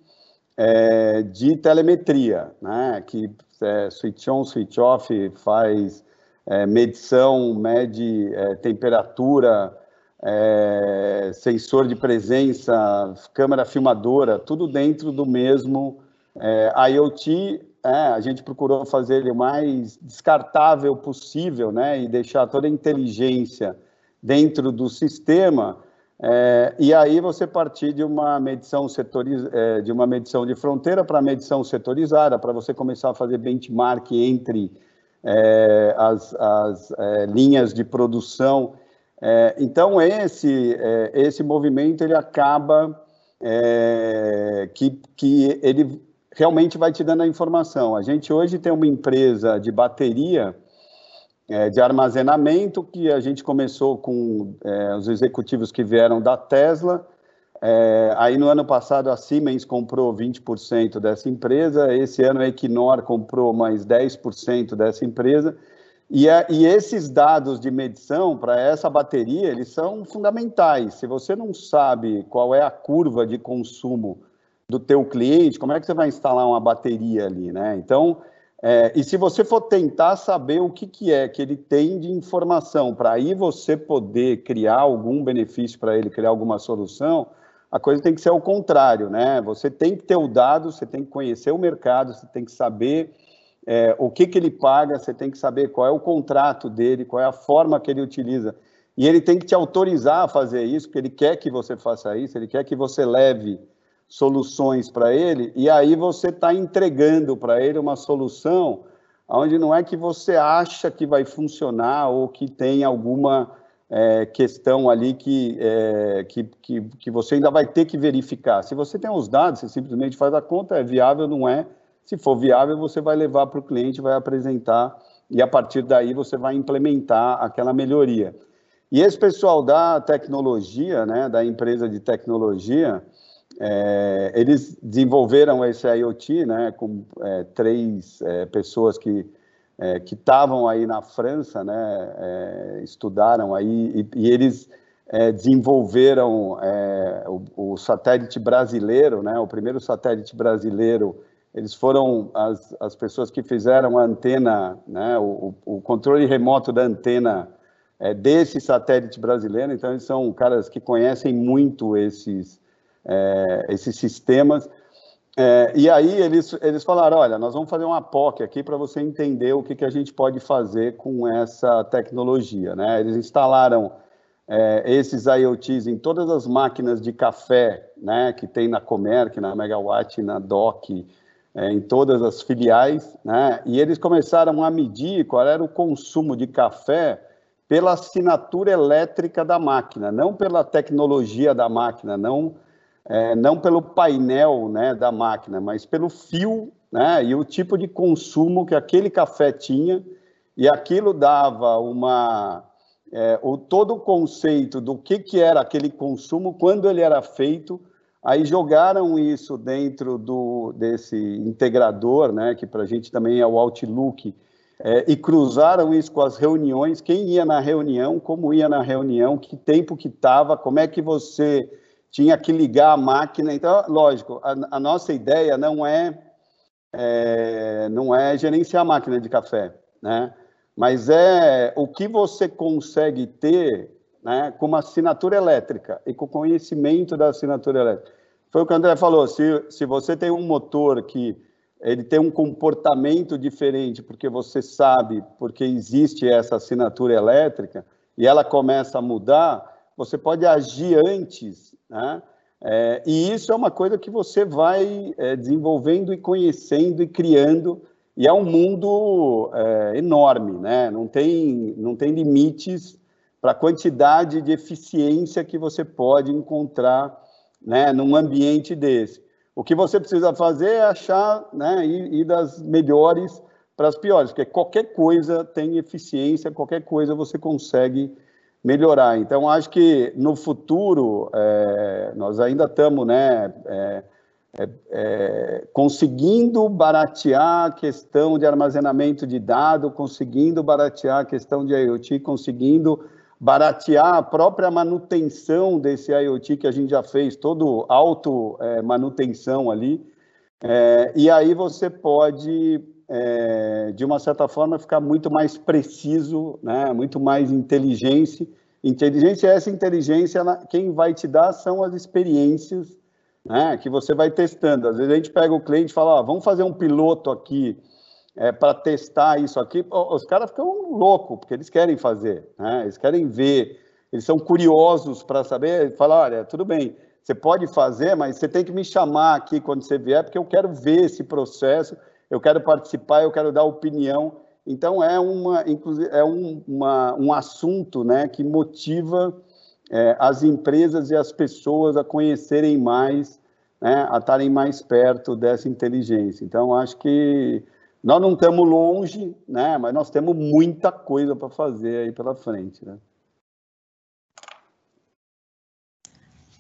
é, de telemetria, né? que é, switch on, switch off, faz é, medição, mede é, temperatura, é, sensor de presença, câmera filmadora, tudo dentro do mesmo é, IoT é, a gente procurou fazer ele o mais descartável possível, né, e deixar toda a inteligência dentro do sistema. É, e aí você partir de uma medição setoriz, é, de uma medição de fronteira para medição setorizada, para você começar a fazer benchmark entre é, as, as é, linhas de produção. É, então esse esse movimento ele acaba que, que ele realmente vai te dando a informação. A gente hoje tem uma empresa de bateria é, de armazenamento que a gente começou com é, os executivos que vieram da Tesla. É, aí no ano passado a Siemens comprou 20% dessa empresa, esse ano a Equinor comprou mais 10% dessa empresa. E, a, e, esses dados de medição para essa bateria, eles são fundamentais. Se você não sabe qual é a curva de consumo do teu cliente, como é que você vai instalar uma bateria ali, né? Então, é, e se você for tentar saber o que, que é que ele tem de informação para aí você poder criar algum benefício para ele, criar alguma solução, a coisa tem que ser ao contrário, né? Você tem que ter o dado, você tem que conhecer o mercado, você tem que saber é, o que, que ele paga, você tem que saber qual é o contrato dele, qual é a forma que ele utiliza. E ele tem que te autorizar a fazer isso, porque ele quer que você faça isso, ele quer que você leve soluções para ele, e aí você está entregando para ele uma solução onde não é que você acha que vai funcionar ou que tem alguma é, questão ali que, é, que, que, que, você ainda vai ter que verificar. Se você tem os dados, você simplesmente faz a conta, é viável, não é. Se for viável, você vai levar para o cliente, vai apresentar, e a partir daí você vai implementar aquela melhoria. E esse pessoal da tecnologia, né, da empresa de tecnologia, é, eles desenvolveram esse IoT, né, com é, três é, pessoas que é, que estavam aí na França, né, é, estudaram aí e, e eles é, desenvolveram o, o, satélite brasileiro, né, o primeiro satélite brasileiro. Eles foram as, as pessoas que fizeram a antena, né, o, o controle remoto da antena desse satélite brasileiro. Então eles são caras que conhecem muito esses é, esses sistemas. É, e aí eles, eles falaram, olha, nós vamos fazer uma POC aqui para você entender o que, que a gente pode fazer com essa tecnologia. Né? Eles instalaram é, esses IoTs em todas as máquinas de café né, que tem na Comerc, na Megawatt, na DOC, é, em todas as filiais, né? e eles começaram a medir qual era o consumo de café pela assinatura elétrica da máquina, não pela tecnologia da máquina, não é, não pelo painel né, da máquina, mas pelo fio né, e o tipo de consumo que aquele café tinha, e aquilo dava uma. É, o, todo o conceito do que, que era aquele consumo, quando ele era feito, aí jogaram isso dentro do, desse integrador, né, que para a gente também é o Outlook, é, e cruzaram isso com as reuniões, quem ia na reunião, como ia na reunião, que tempo que estava, como é que você tinha que ligar a máquina. Então, lógico, a, a nossa ideia não é, é, não é gerenciar a máquina de café, né? Mas é o que você consegue ter né, com uma assinatura elétrica e com conhecimento da assinatura elétrica. Foi o que o André falou, se, se você tem um motor que ele tem um comportamento diferente, porque você sabe, porque existe essa assinatura elétrica, e ela começa a mudar, você pode agir antes né? É, e isso é uma coisa que você vai é, desenvolvendo e conhecendo e criando, e é um mundo é, enorme, né? não, tem, não tem limites para a quantidade de eficiência que você pode encontrar né, num ambiente desse. O que você precisa fazer é achar, né, ir, ir das melhores para as piores, porque qualquer coisa tem eficiência, qualquer coisa você consegue melhorar. Então, acho que no futuro, é, nós ainda estamos né, é, é, é, conseguindo baratear a questão de armazenamento de dados, conseguindo baratear a questão de IoT, conseguindo baratear a própria manutenção desse IoT que a gente já fez, todo auto é, manutenção ali. É, e aí você pode é, de uma certa forma, ficar muito mais preciso, né? muito mais inteligência. Inteligência, essa inteligência, quem vai te dar são as experiências né? que você vai testando. Às vezes a gente pega o cliente e fala, vamos fazer um piloto aqui é, para testar isso aqui. Os caras ficam loucos, porque eles querem fazer, né? eles querem ver, eles são curiosos para saber, falar, olha, tudo bem, você pode fazer, mas você tem que me chamar aqui quando você vier, porque eu quero ver esse processo, eu quero participar, eu quero dar opinião. Então, é, uma, é um, uma, um assunto né, que motiva é, as empresas e as pessoas a conhecerem mais, né, a estarem mais perto dessa inteligência. Então, acho que nós não estamos longe, né, mas nós temos muita coisa para fazer aí pela frente. Né?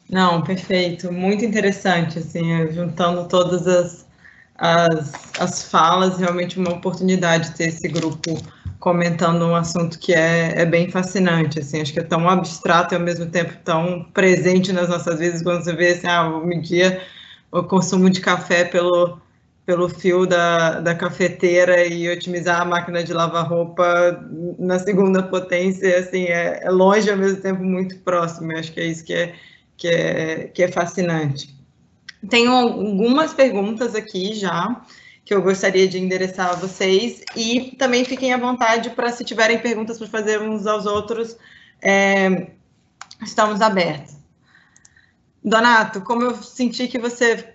Não, perfeito, muito interessante, assim, juntando todas as, as, as falas, realmente uma oportunidade ter esse grupo comentando um assunto que é, é bem fascinante, assim, acho que é tão abstrato e ao mesmo tempo tão presente nas nossas vidas, quando você vê assim, ah, vou medir o consumo de café pelo, pelo fio da, da cafeteira e otimizar a máquina de lavar roupa na segunda potência, assim, é, é longe ao mesmo tempo muito próximo, eu acho que é isso que é, que é, que é fascinante. Tenho algumas perguntas aqui já que eu gostaria de endereçar a vocês e também fiquem à vontade para se tiverem perguntas para fazer uns aos outros, é, estamos abertos. Donato, como eu senti que você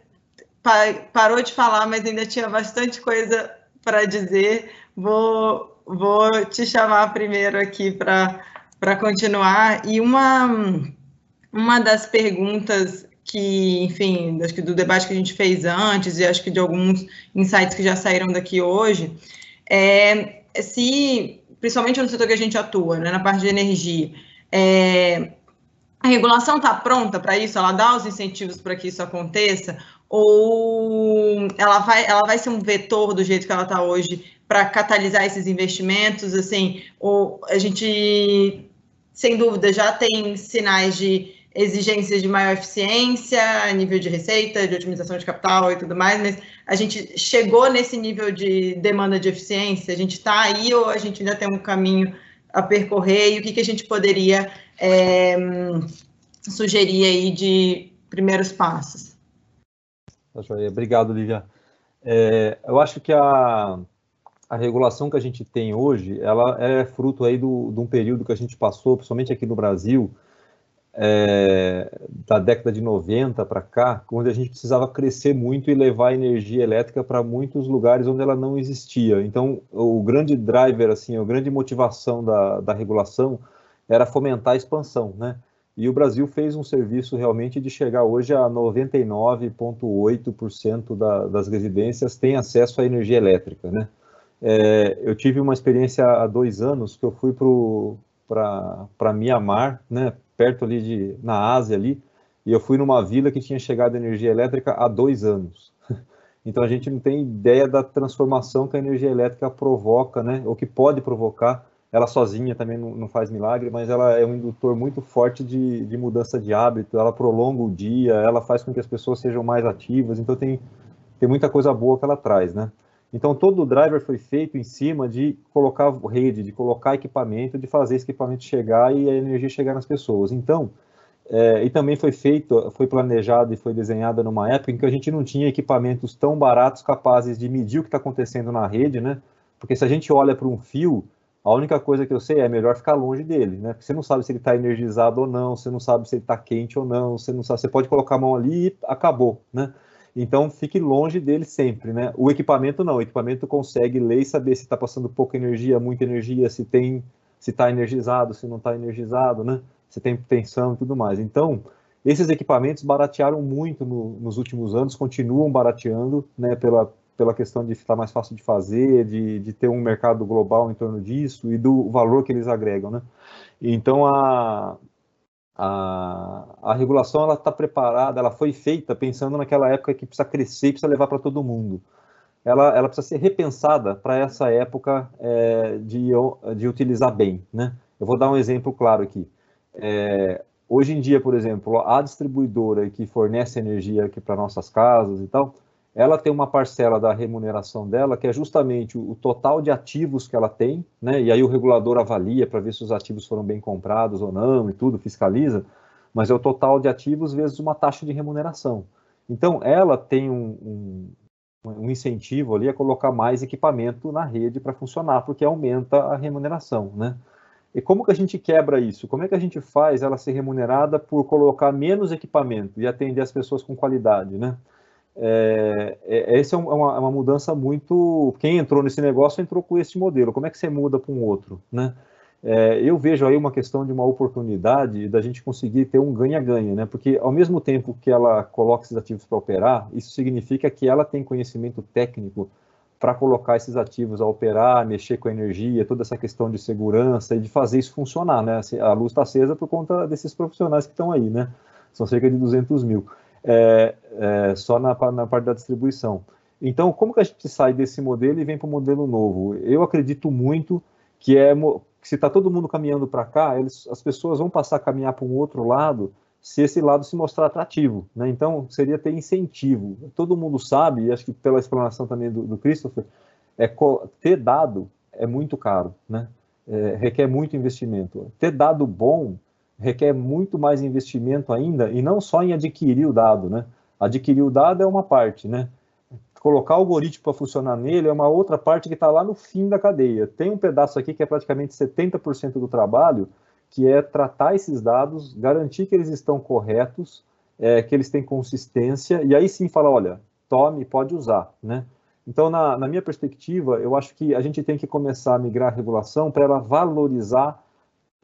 parou de falar, mas ainda tinha bastante coisa para dizer, vou, vou te chamar primeiro aqui para continuar. E uma, uma das perguntas que, enfim, acho que do debate que a gente fez antes e acho que de alguns insights que já saíram daqui hoje, é se, principalmente no setor que a gente atua, né, na parte de energia, é, a regulação está pronta para isso? Ela dá os incentivos para que isso aconteça? Ou ela vai, ela vai ser um vetor do jeito que ela está hoje para catalisar esses investimentos? Assim, ou a gente, sem dúvida, já tem sinais de exigências de maior eficiência, nível de receita, de otimização de capital e tudo mais, mas a gente chegou nesse nível de demanda de eficiência? A gente está aí ou a gente ainda tem um caminho a percorrer? E o que, que a gente poderia é, sugerir aí de primeiros passos? Tá Obrigado, Lívia. É, eu acho que a, a regulação que a gente tem hoje, ela é fruto aí do, de um período que a gente passou, principalmente aqui no Brasil, é, da década de 90 para cá, onde a gente precisava crescer muito e levar energia elétrica para muitos lugares onde ela não existia. Então, o grande driver, assim, a grande motivação da, da regulação era fomentar a expansão, né? E o Brasil fez um serviço realmente de chegar hoje a 99,8% da, das residências têm acesso à energia elétrica, né? É, eu tive uma experiência há dois anos que eu fui para Mianmar, né? perto ali de, na Ásia ali, e eu fui numa vila que tinha chegado energia elétrica há dois anos. Então a gente não tem ideia da transformação que a energia elétrica provoca, né? Ou que pode provocar. Ela sozinha também não, não faz milagre, mas ela é um indutor muito forte de, de, mudança de hábito. Ela prolonga o dia, ela faz com que as pessoas sejam mais ativas. Então tem, tem muita coisa boa que ela traz, né? Então, todo o driver foi feito em cima de colocar rede, de colocar equipamento, de fazer esse equipamento chegar e a energia chegar nas pessoas. Então, é, e também foi feito, foi planejado e foi desenhada numa época em que a gente não tinha equipamentos tão baratos capazes de medir o que está acontecendo na rede, né? Porque se a gente olha para um fio, a única coisa que eu sei é melhor ficar longe dele, né? Porque você não sabe se ele está energizado ou não, você não sabe se ele está quente ou não, você não sabe, você pode colocar a mão ali e acabou, né? Então fique longe dele sempre, né? O equipamento não, o equipamento consegue ler e saber se está passando pouca energia, muita energia, se tem, se está energizado, se não está energizado, né? Se tem tensão e tudo mais. Então esses equipamentos baratearam muito no, nos últimos anos, continuam barateando, né? Pela pela questão de estar mais fácil de fazer, de, de ter um mercado global em torno disso e do valor que eles agregam, né? Então a a, a regulação ela está preparada, ela foi feita pensando naquela época que precisa crescer precisa levar para todo mundo. Ela, ela precisa ser repensada para essa época é, de, de utilizar bem. Né? Eu vou dar um exemplo claro aqui. É, hoje em dia, por exemplo, a distribuidora que fornece energia aqui para nossas casas e tal, ela tem uma parcela da remuneração dela que é justamente o, total de ativos que ela tem, né? E aí o regulador avalia para ver se os ativos foram bem comprados ou não e tudo, fiscaliza, mas é o total de ativos vezes uma taxa de remuneração. Então ela tem um, um, um incentivo ali a colocar mais equipamento na rede para funcionar, porque aumenta a remuneração, né? E como que a gente quebra isso? Como é que a gente faz ela ser remunerada por colocar menos equipamento e atender as pessoas com qualidade, né? É, é, essa é, é uma, é uma, mudança muito. Quem entrou nesse negócio entrou com esse modelo. Como é que você muda para um outro, né? É, eu vejo aí uma questão de uma oportunidade da gente conseguir ter um ganha-ganha, né? Porque ao mesmo tempo que ela coloca esses ativos para operar, isso significa que ela tem conhecimento técnico para colocar esses ativos a operar, mexer com a energia, toda essa questão de segurança e de fazer isso funcionar, né? A luz está acesa por conta desses profissionais que estão aí, né? São cerca de 200 mil é, é, só na, na parte da distribuição. Então, como que a gente sai desse modelo e vem para o modelo novo? Eu acredito muito que é que se está todo mundo caminhando para cá, eles, as pessoas vão passar a caminhar para um outro lado se esse lado se mostrar atrativo. Né? Então, seria ter incentivo. Todo mundo sabe, e acho que pela explanação também do, do Christopher, é, ter dado é muito caro, né? É, requer muito investimento. Ter dado bom requer muito mais investimento ainda, e não só em adquirir o dado, né? Adquirir o dado é uma parte, né? Colocar o algoritmo para funcionar nele é uma outra parte que está lá no fim da cadeia. Tem um pedaço aqui que é praticamente 70% do trabalho, que é tratar esses dados, garantir que eles estão corretos, é, que eles têm consistência, e aí sim falar, olha, tome, pode usar, né? Então, na, na minha perspectiva, eu acho que a gente tem que começar a migrar a regulação para ela valorizar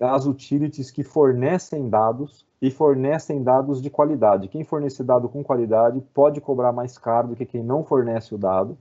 as utilities que fornecem dados e fornecem dados de qualidade. Quem fornece dado com qualidade pode cobrar mais caro do que quem não fornece o dado.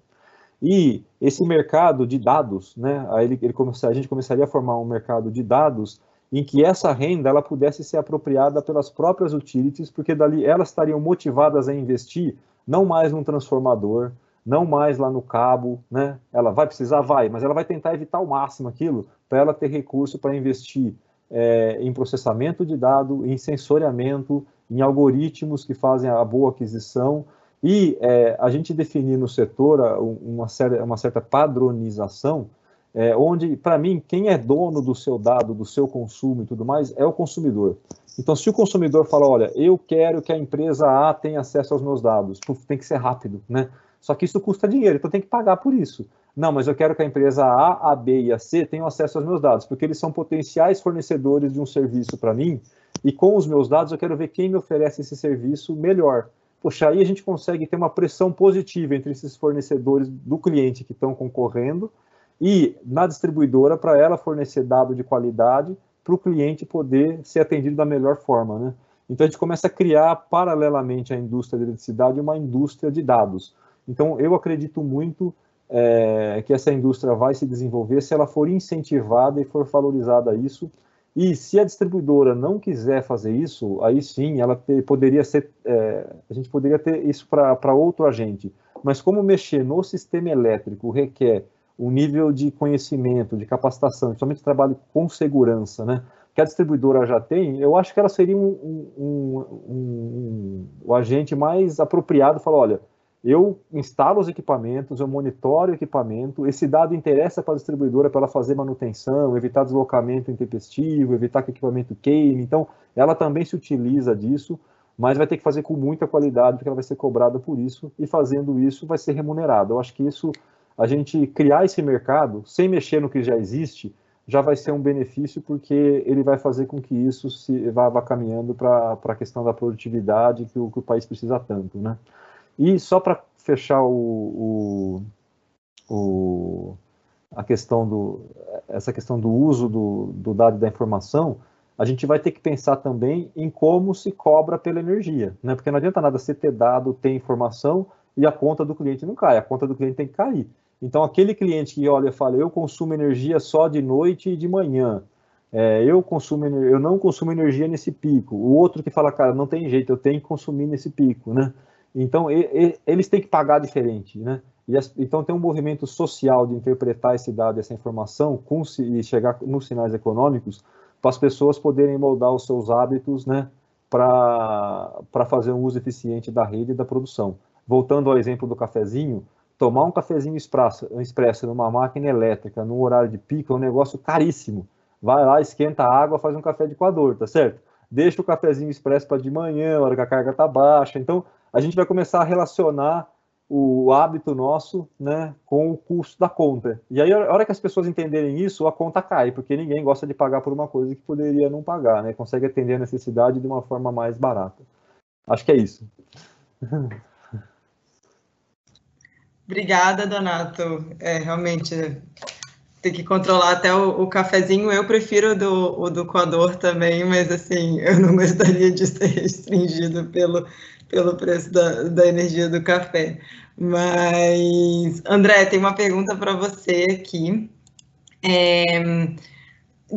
E esse mercado de dados, né, ele, ele a gente começaria a formar um mercado de dados em que essa renda ela pudesse ser apropriada pelas próprias utilities, porque dali elas estariam motivadas a investir não mais num transformador, não mais lá no cabo, né? Ela vai precisar, vai, mas ela vai tentar evitar ao máximo aquilo para ela ter recurso para investir é, em processamento de dado, em sensoriamento, em algoritmos que fazem a boa aquisição e é, a gente definir no setor uma, certa, uma certa padronização, é, onde, para mim, quem é dono do seu dado, do seu consumo e tudo mais, é o consumidor. Então, se o consumidor fala, olha, eu quero que a empresa A tenha acesso aos meus dados, tem que ser rápido, né? Só que isso custa dinheiro, então tem que pagar por isso. Não, mas eu quero que a empresa A, a B e a C tenham acesso aos meus dados, porque eles são potenciais fornecedores de um serviço para mim, e com os meus dados eu quero ver quem me oferece esse serviço melhor. Poxa, aí a gente consegue ter uma pressão positiva entre esses fornecedores do cliente que estão concorrendo e na distribuidora para ela fornecer dado de qualidade para o cliente poder ser atendido da melhor forma, né? Então a gente começa a criar paralelamente à indústria de eletricidade uma indústria de dados. Então eu acredito muito é, que essa indústria vai se desenvolver se ela for incentivada e for valorizada isso e se a distribuidora não quiser fazer isso, aí sim, ela ter, poderia ser, é, a gente poderia ter isso para outro agente. Mas como mexer no sistema elétrico requer um nível de conhecimento, de capacitação, principalmente trabalho com segurança, né? Que a distribuidora já tem, eu acho que ela seria um, um, um, um o agente mais apropriado. Falar, olha, eu instalo os equipamentos, eu monitoro o equipamento, esse dado interessa para a distribuidora para ela fazer manutenção, evitar deslocamento intempestivo, evitar que o equipamento queime, então ela também se utiliza disso, mas vai ter que fazer com muita qualidade, porque ela vai ser cobrada por isso, e fazendo isso vai ser remunerada. Eu acho que isso, a gente criar esse mercado, sem mexer no que já existe, já vai ser um benefício, porque ele vai fazer com que isso se vá, vá caminhando para a questão da produtividade que o, que o país precisa tanto, né? E só para fechar o, o, o, a questão do, essa questão do uso do, do dado da informação, a gente vai ter que pensar também em como se cobra pela energia, né? Porque não adianta nada você ter dado, ter informação e a conta do cliente não cai, a conta do cliente tem que cair. Então, aquele cliente que olha e fala, eu consumo energia só de noite e de manhã, é, eu consumo, eu não consumo energia nesse pico. O outro que fala, cara, não tem jeito, eu tenho que consumir nesse pico, né? Então, e, e, eles têm que pagar diferente, né? Então, tem um movimento social de interpretar esse dado, essa informação, com, e chegar nos sinais econômicos, para as pessoas poderem moldar os seus hábitos, né? Para fazer um uso eficiente da rede e da produção. Voltando ao exemplo do cafezinho, tomar um cafezinho expresso, expresso numa máquina elétrica, no horário de pico, é um negócio caríssimo. Vai lá, esquenta a água, faz um café de coador, tá certo? Deixa o cafezinho expresso para de manhã, hora que a carga está baixa. Então, a gente vai começar a relacionar o hábito nosso né, com o custo da conta. E aí, a hora que as pessoas entenderem isso, a conta cai, porque ninguém gosta de pagar por uma coisa que poderia não pagar, né? Consegue atender a necessidade de uma forma mais barata. Acho que é isso. Obrigada, Donato. É, realmente, tem que controlar até o, o cafezinho. Eu prefiro do, o do coador também, mas assim, eu não gostaria de ser restringido pelo, pelo preço da, da energia do café. Mas, André, tem uma pergunta para você aqui. É,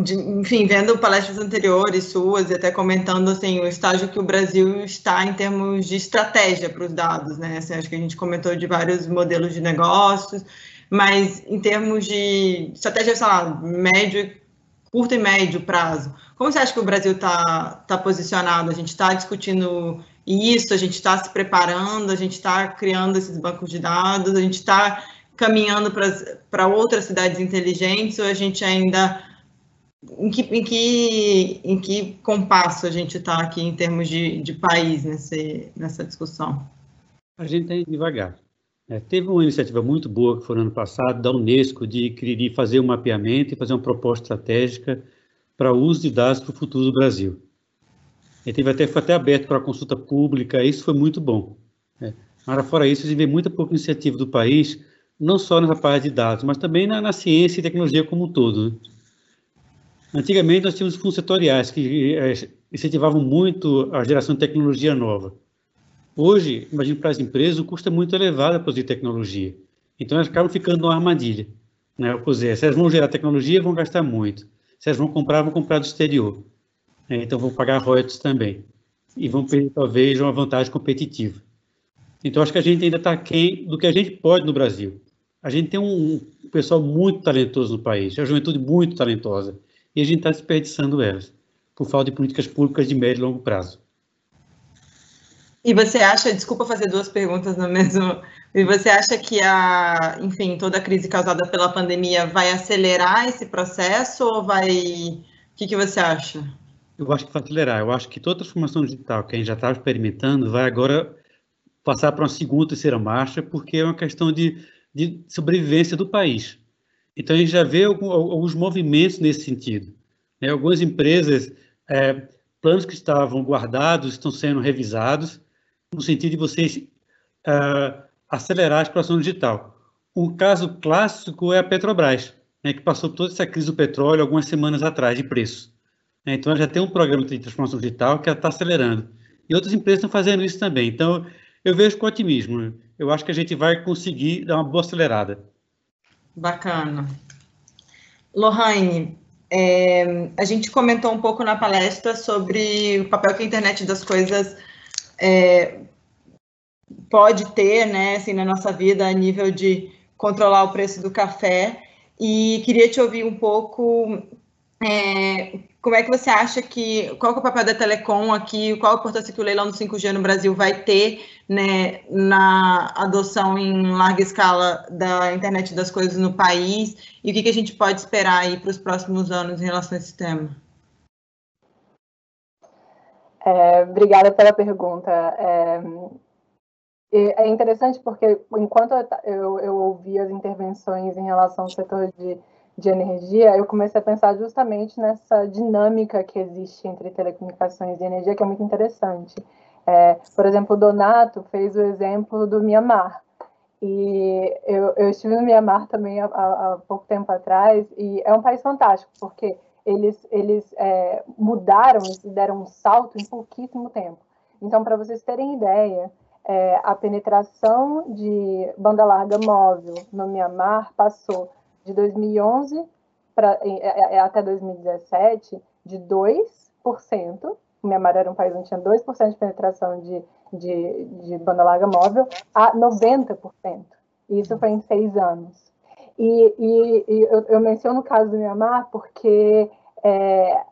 de, enfim, vendo palestras anteriores suas e até comentando assim, o estágio que o Brasil está em termos de estratégia para os dados, né? Assim, acho que a gente comentou de vários modelos de negócios, mas em termos de estratégia, sei lá, médio, curto e médio prazo, como você acha que o Brasil está tá posicionado? A gente está discutindo isso, a gente está se preparando, a gente está criando esses bancos de dados, a gente está caminhando para outras cidades inteligentes ou a gente ainda. Em que, em que, em que compasso a gente está aqui em termos de, de país nesse, nessa discussão? A gente está devagar. É, teve uma iniciativa muito boa que foi no ano passado da Unesco de querer fazer um mapeamento e fazer uma proposta estratégica para o uso de dados para o futuro do Brasil. Ele teve até, foi até aberto para consulta pública, isso foi muito bom. Né? Mas, fora isso, a gente vê muita pouca iniciativa do país, não só nessa parte de dados, mas também na, na ciência e tecnologia como um todo. Né? Antigamente, nós tínhamos fundos setoriais que é, incentivavam muito a geração de tecnologia nova. Hoje, imagino para as empresas, o custo é muito elevado a produzir tecnologia. Então, elas acabam ficando numa armadilha. Né? Ou seja, se elas vão gerar tecnologia, vão gastar muito. Se elas vão comprar, vão comprar do exterior. É, então, vão pagar royalties também. E vão perder, talvez, uma vantagem competitiva. Então, acho que a gente ainda está aquém do que a gente pode no Brasil. A gente tem um pessoal muito talentoso no país, a juventude muito talentosa, e a gente está desperdiçando elas, por falta de políticas públicas de médio e longo prazo. E você acha, desculpa fazer duas perguntas no mesmo, e você acha que a, enfim, toda a crise causada pela pandemia vai acelerar esse processo ou vai, o que, que você acha? Eu acho que vai acelerar, eu acho que toda transformação digital que a gente já estava experimentando vai agora passar para uma segunda, terceira marcha, porque é uma questão de, de sobrevivência do país. Então, a gente já vê alguns movimentos nesse sentido. Né? Algumas empresas, é, planos que estavam guardados estão sendo revisados, no sentido de vocês uh, acelerar a exploração digital. Um caso clássico é a Petrobras, né, que passou toda essa crise do petróleo algumas semanas atrás de preço. Né, então, ela já tem um programa de transformação digital que ela está acelerando. E outras empresas estão fazendo isso também. Então, eu vejo com otimismo. Eu acho que a gente vai conseguir dar uma boa acelerada. Bacana. Lohane, é, a gente comentou um pouco na palestra sobre o papel que a internet das coisas é, pode ter, né, assim, na nossa vida a nível de controlar o preço do café. E queria te ouvir um pouco é, como é que você acha que qual é o papel da Telecom aqui, qual a importância que o leilão do 5G no Brasil vai ter né, na adoção em larga escala da internet das coisas no país e o que, que a gente pode esperar aí para os próximos anos em relação a esse tema? É, obrigada pela pergunta. É, é interessante porque enquanto eu, eu ouvi as intervenções em relação ao setor de, de energia, eu comecei a pensar justamente nessa dinâmica que existe entre telecomunicações e energia, que é muito interessante. É, por exemplo, o Donato fez o exemplo do Mianmar. E eu, eu estive no Mianmar também há, há, pouco tempo atrás, e é um país fantástico, porque eles, eles é, mudaram, eles deram um salto em pouquíssimo tempo. Então, para vocês terem ideia, é, a penetração de banda larga móvel no Mianmar passou de 2011 pra, é, é, até 2017 de 2%, o Mianmar era um país onde tinha 2% de penetração de, de, de banda larga móvel, a 90%. Isso foi em seis anos. E, e, e eu, eu, menciono o caso do Mianmar porque é,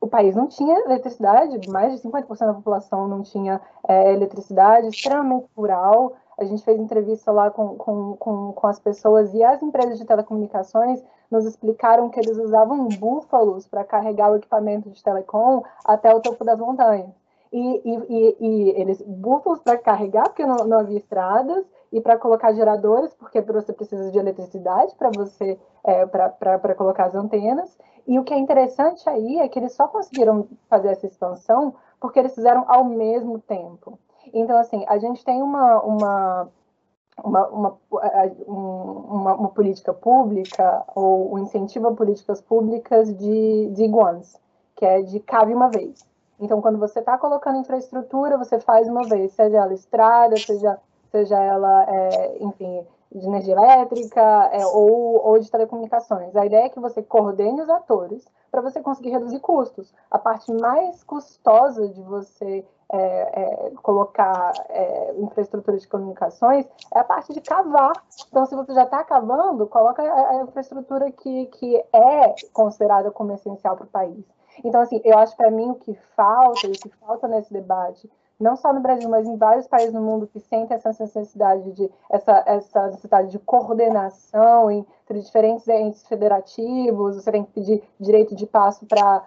o país não tinha eletricidade, mais de 50% da população não tinha é, eletricidade, extremamente rural. A gente fez entrevista lá com, com, com, com, as pessoas e as empresas de telecomunicações nos explicaram que eles usavam búfalos para carregar o equipamento de telecom até o topo das montanhas. E, e, e, e eles, búfalos para carregar, porque não, não havia estradas, e para colocar geradores, porque você precisa de eletricidade para você é, para colocar as antenas. E o que é interessante aí é que eles só conseguiram fazer essa expansão porque eles fizeram ao mesmo tempo. Então, assim, a gente tem uma, uma, uma, uma, uma, uma política pública ou um incentivo a políticas públicas de, de once, que é de cabe uma vez. Então, quando você está colocando infraestrutura, você faz uma vez, seja ela estrada, seja seja ela, é, enfim, de energia elétrica é, ou, ou de telecomunicações. A ideia é que você coordene os atores para você conseguir reduzir custos. A parte mais custosa de você é, é, colocar é, infraestrutura de comunicações é a parte de cavar. Então, se você já está cavando, coloca a, a, infraestrutura que, que é considerada como essencial para o país. Então, assim, eu acho para mim o que falta, o que falta nesse debate não só no Brasil, mas em vários países no mundo que sentem essa necessidade de essa, essa necessidade de coordenação entre diferentes entes federativos, você tem que pedir direito de passo para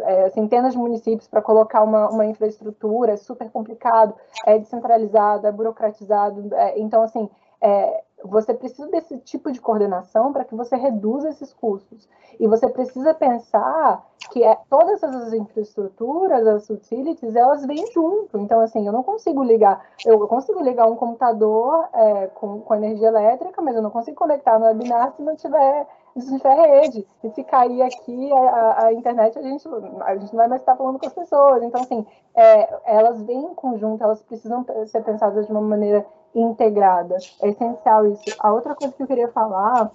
é, centenas de municípios para colocar uma, uma infraestrutura, é super complicado, é descentralizado, é burocratizado, é, então assim, é, você precisa desse tipo de coordenação para que você reduza esses custos. E você precisa pensar que é, todas essas infraestruturas, as utilities, elas vêm junto. Então, assim, eu não consigo ligar, eu consigo ligar um computador é, com, com energia elétrica, mas eu não consigo conectar no webinar se não tiver, se não tiver rede. E se cair aqui a, a, internet, a gente, a gente não vai mais estar falando com as pessoas. Então, assim, é, elas vêm em conjunto, elas precisam ser pensadas de uma maneira integrada. É essencial isso. A outra coisa que eu queria falar,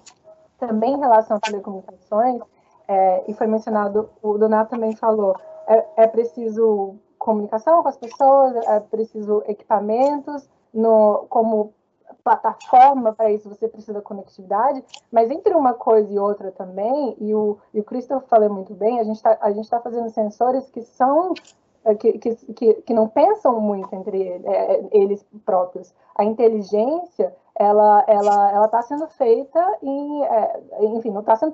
também em relação a telecomunicações, é, e foi mencionado, o Donato também falou, é, é preciso comunicação com as pessoas, é preciso equipamentos, no, como plataforma para isso você precisa da conectividade, mas entre uma coisa e outra também, e o, e o Christoph falou muito bem, a gente está tá fazendo sensores que são que, que, que, não pensam muito entre é, eles próprios. A inteligência, ela ela ela está sendo feita em, é, enfim, não está sendo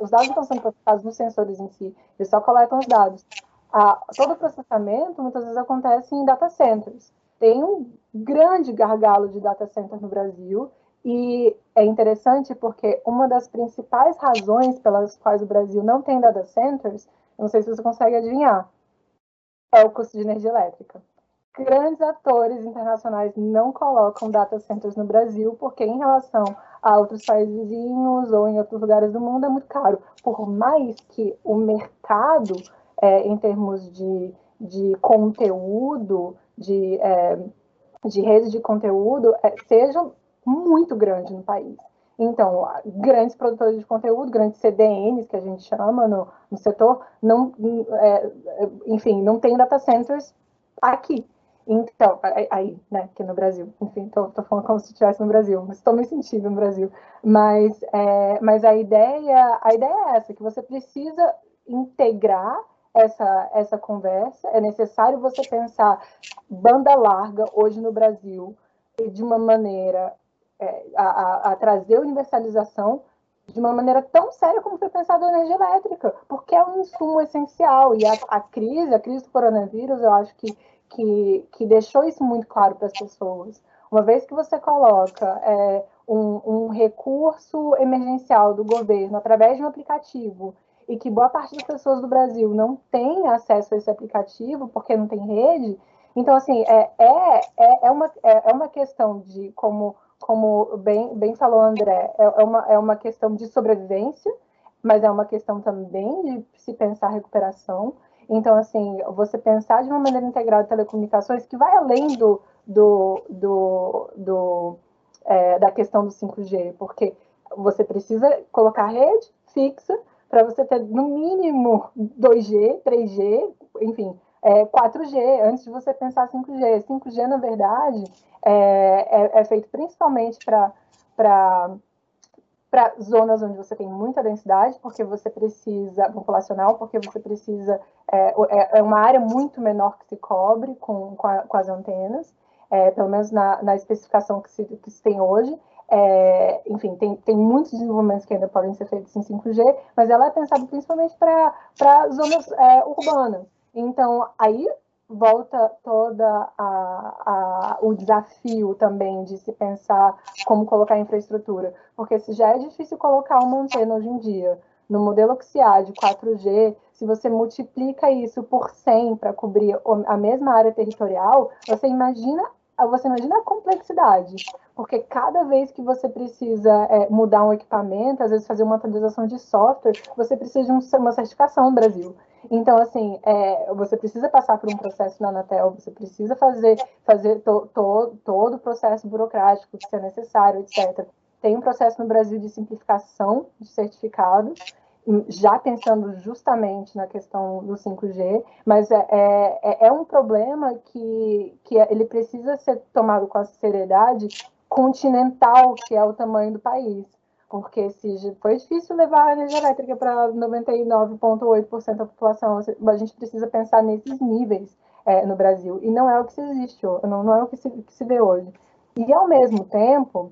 os dados não estão sendo processados nos sensores em si, eles só coletam os dados. A, todo o processamento muitas vezes acontece em data centers tem um grande gargalo de data center no Brasil e é interessante porque uma das principais razões pelas quais o Brasil não tem data centers, não sei se você consegue adivinhar, é o custo de energia elétrica. Grandes atores internacionais não colocam data centers no Brasil porque, em relação a outros países vizinhos ou em outros lugares do mundo, é muito caro. Por mais que o mercado, é, em termos de, de conteúdo, de, é, de redes de conteúdo é, sejam muito grandes no país. Então, grandes produtores de conteúdo, grandes CDNs, que a gente chama no, no setor, não, é, enfim, não tem data centers aqui. Então, aí, né, aqui no Brasil, enfim, estou falando como se estivesse no Brasil, mas estou me sentindo no Brasil. Mas, é, mas a ideia, a ideia é essa, que você precisa integrar essa, essa conversa. É necessário você pensar banda larga hoje no Brasil de uma maneira é, a, a, a, trazer universalização de uma maneira tão séria como foi pensado a energia elétrica, porque é um insumo essencial. E a, a crise, a crise do coronavírus, eu acho que, que, que deixou isso muito claro para as pessoas. Uma vez que você coloca é, um, um recurso emergencial do governo através de um aplicativo e que boa parte das pessoas do Brasil não tem acesso a esse aplicativo porque não tem rede. Então, assim, é, é, é, é, uma, é, é uma questão de, como, como bem, bem falou André, é, é, uma, é uma questão de sobrevivência, mas é uma questão também de se pensar recuperação. Então, assim, você pensar de uma maneira integrada de telecomunicações que vai além do, do, do, do é, da questão do 5G, porque você precisa colocar rede fixa, para você ter no mínimo 2G, 3G, enfim, é, 4G, antes de você pensar 5G. 5G, na verdade, é, é, é feito principalmente para para zonas onde você tem muita densidade, porque você precisa, populacional, porque você precisa, é, é, é uma área muito menor que se cobre com, com, a, com as antenas, é, pelo menos na, na especificação que se, que se tem hoje, é, enfim, tem, tem muitos desenvolvimentos que ainda podem ser feitos em 5G, mas ela é pensada principalmente para zonas é, urbanas. Então, aí volta toda a, a, o desafio também de se pensar como colocar infraestrutura, porque se já é difícil colocar uma antena hoje em dia no modelo XIA de 4G, se você multiplica isso por 100 para cobrir a mesma área territorial, você imagina você imagina a complexidade, porque cada vez que você precisa é, mudar um equipamento, às vezes fazer uma atualização de software, você precisa de um, uma certificação no Brasil. Então, assim, é, você precisa passar por um processo na Anatel, você precisa fazer, fazer to, to, todo o processo burocrático que é necessário, etc. Tem um processo no Brasil de simplificação de certificados, já pensando justamente na questão do 5G, mas é, é, é um problema que, que ele precisa ser tomado com a seriedade continental, que é o tamanho do país. Porque se foi difícil levar a energia elétrica para 99,8% da população, a gente precisa pensar nesses níveis é, no Brasil. E não é o que se existe, não, não é o que se, que se vê hoje. E, ao mesmo tempo,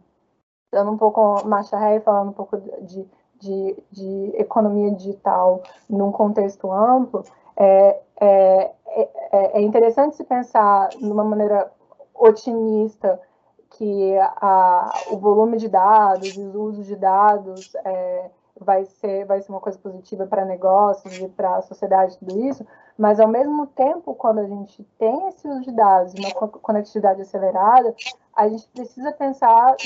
dando um pouco marcha ré, falando um pouco de, de, de economia digital num contexto amplo, é, é, é, é interessante se pensar de uma maneira otimista que a, o volume de dados o uso de dados é, vai, ser, vai ser uma coisa positiva para negócios e para a sociedade, tudo isso, mas ao mesmo tempo, quando a gente tem esse uso de dados uma conectividade acelerada, a gente precisa pensar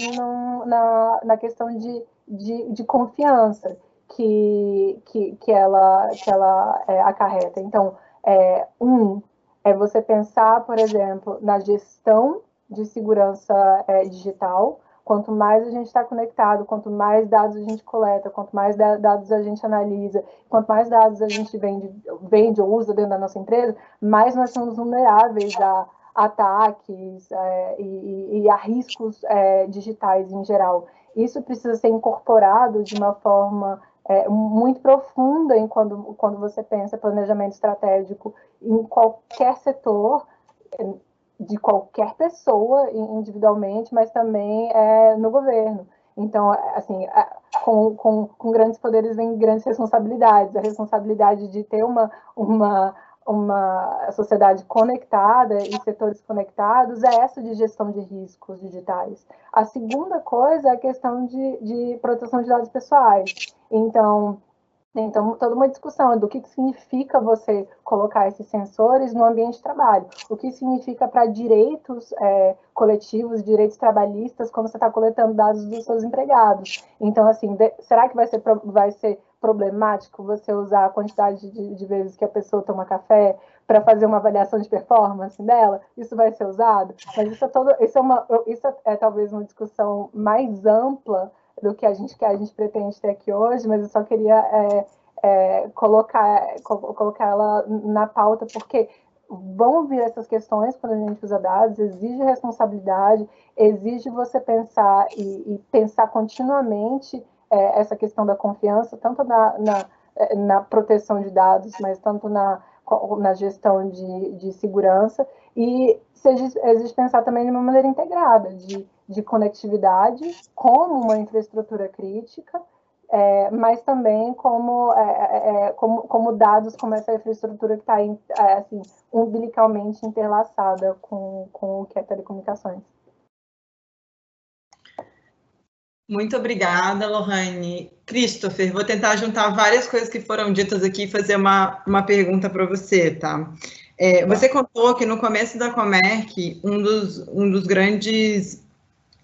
na, na questão de de, de confiança que, que, que ela, que ela é, acarreta. Então, é, um, é você pensar, por exemplo, na gestão de segurança é, digital, quanto mais a gente está conectado, quanto mais dados a gente coleta, quanto mais dados a gente analisa, quanto mais dados a gente vende, vende ou usa dentro da nossa empresa, mais nós somos vulneráveis a ataques é, e, e, a riscos é, digitais em geral. Isso precisa ser incorporado de uma forma é, muito profunda em quando, quando você pensa planejamento estratégico em qualquer setor, de qualquer pessoa individualmente, mas também é, no governo. Então, assim, com, com, com grandes poderes vem grandes responsabilidades. A responsabilidade de ter uma, uma uma sociedade conectada e setores conectados é essa de gestão de riscos digitais. A segunda coisa é a questão de, de proteção de dados pessoais. Então, então, toda uma discussão do que, significa você colocar esses sensores no ambiente de trabalho, o que significa para direitos é, coletivos, direitos trabalhistas, quando você está coletando dados dos seus empregados. Então, assim, de, será que vai ser, vai ser problemático você usar a quantidade de, de vezes que a pessoa toma café para fazer uma avaliação de performance dela, isso vai ser usado. Mas isso é todo, isso é uma, isso é, é talvez uma discussão mais ampla do que a gente que a gente pretende ter aqui hoje, mas eu só queria é, é, colocar colocar ela na pauta porque vão vir essas questões quando a gente usa dados, exige responsabilidade, exige você pensar e, e pensar continuamente é, essa questão da confiança, tanto na, na, é, na, proteção de dados, mas tanto na, na gestão de, de segurança, e se existe pensar também de uma maneira integrada, de, de conectividade como uma infraestrutura crítica, é, mas também como, é, é, é como, como, dados, como essa infraestrutura que está assim, umbilicalmente interlaçada com, com o que é telecomunicações. Muito obrigada, Lohane. Christopher, vou tentar juntar várias coisas que foram ditas aqui e fazer uma, uma pergunta para você, tá? É, você contou que no começo da Comerc, um dos, um dos grandes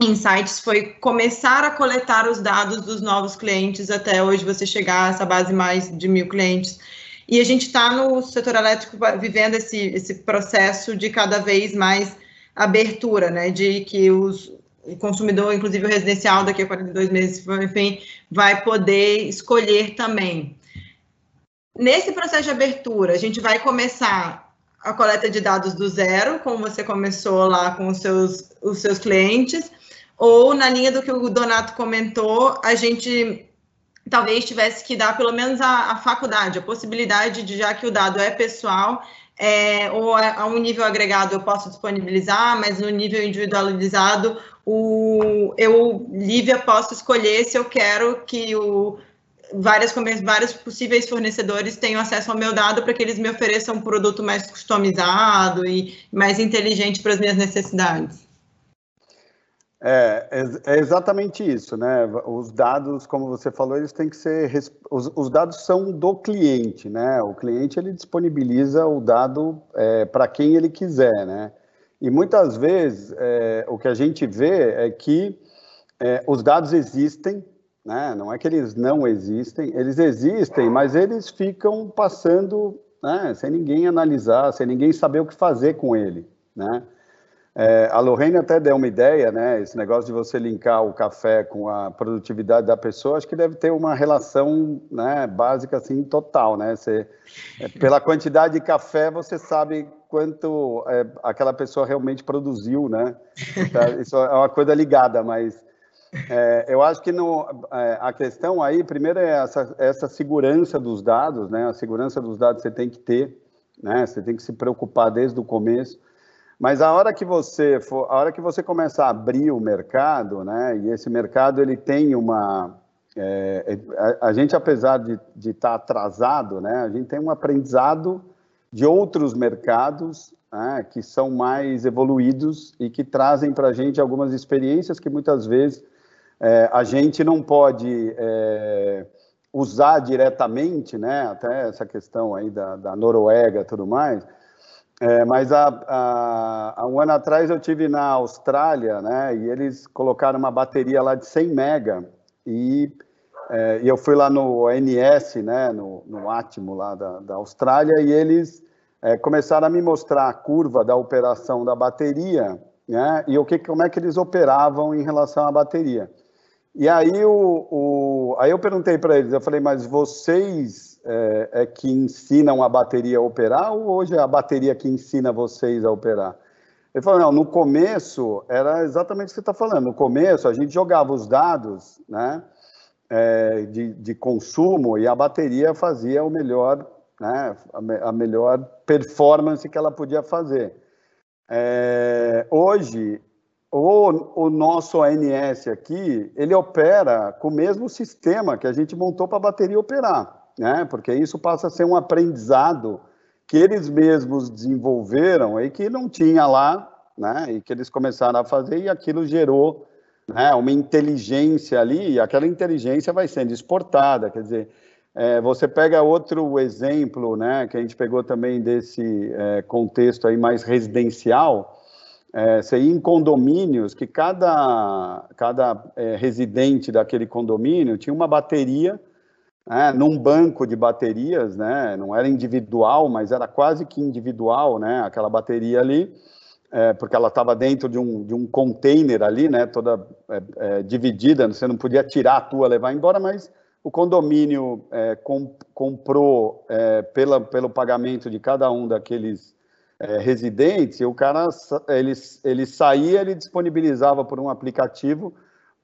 insights foi começar a coletar os dados dos novos clientes até hoje você chegar a essa base mais de mil clientes. E a gente está no setor elétrico vivendo esse, esse processo de cada vez mais abertura, né? De que os, o consumidor, inclusive o residencial, daqui a 42 meses, enfim, vai poder escolher também. Nesse processo de abertura, a gente vai começar a coleta de dados do zero, como você começou lá com os seus, os seus clientes, ou na linha do que o Donato comentou, a gente talvez tivesse que dar pelo menos a, a faculdade, a possibilidade de, já que o dado é pessoal, é, ou a, a, um nível agregado eu posso disponibilizar, mas no nível individualizado o, eu, Lívia, posso escolher se eu quero que o, várias, vários possíveis fornecedores tenham acesso ao meu dado para que eles me ofereçam um produto mais customizado e mais inteligente para as minhas necessidades. É, é, exatamente isso, né? Os dados, como você falou, eles têm que ser. Os, os dados são do cliente, né? O cliente ele disponibiliza o dado é, para quem ele quiser, né? E muitas vezes é, o que a gente vê é que é, os dados existem, né? não é que eles não existem, eles existem, mas eles ficam passando né? sem ninguém analisar, sem ninguém saber o que fazer com ele. Né? É, a Lorraine até deu uma ideia, né? Esse negócio de você linkar o café com a produtividade da pessoa, acho que deve ter uma relação, né, básica assim total, né? Você, é, pela quantidade de café, você sabe quanto é, aquela pessoa realmente produziu, né? Então, isso é uma coisa ligada, mas é, eu acho que no, é, a questão aí, primeiro é essa, essa segurança dos dados, né? A segurança dos dados você tem que ter, né? Você tem que se preocupar desde o começo. Mas a hora que você for, a hora que você começa a abrir o mercado, né? E esse mercado ele tem uma é, a, a, gente apesar de estar tá atrasado, né? A gente tem um aprendizado de outros mercados né, que são mais evoluídos e que trazem para a gente algumas experiências que muitas vezes é, a gente não pode é, usar diretamente, né? Até essa questão aí da, da Noruega e tudo mais é, mas há, há, há, um ano atrás eu tive na Austrália, né? E eles colocaram uma bateria lá de 100 mega e, é, e eu fui lá no ANS, né? No, no Atmo lá da, da Austrália e eles é, começaram a me mostrar a curva da operação da bateria né? E o que, como é que eles operavam em relação à bateria. E aí, o, o aí eu perguntei para eles, eu falei, mas vocês é, é, que ensinam a bateria a operar ou hoje é a bateria que ensina vocês a operar? Ele falou, não, no começo era exatamente o que você está falando. No começo a gente jogava os dados, né? É, de, de consumo e a bateria fazia o melhor né, a, melhor performance que ela podia fazer. É, hoje, o, o, nosso ONS aqui, ele opera com o mesmo sistema que a gente montou para a bateria operar, né? porque isso passa a ser um aprendizado que eles mesmos desenvolveram e que não tinha lá, né? e que eles começaram a fazer, e aquilo gerou né, uma inteligência ali, e aquela inteligência vai sendo exportada, quer dizer, é, você pega outro exemplo, né, que a gente pegou também desse é, contexto aí mais residencial, é, você ia em condomínios que cada, cada é, residente daquele condomínio tinha uma bateria, né, num banco de baterias, né, não era individual, mas era quase que individual, né, aquela bateria ali, é, porque ela estava dentro de um, de um container ali, né, toda é, é, dividida, você não podia tirar a tua, levar embora, mas o condomínio é, com, comprou é, pela, pelo pagamento de cada um daqueles é, residentes, e o cara ele, ele saía, ele disponibilizava por um aplicativo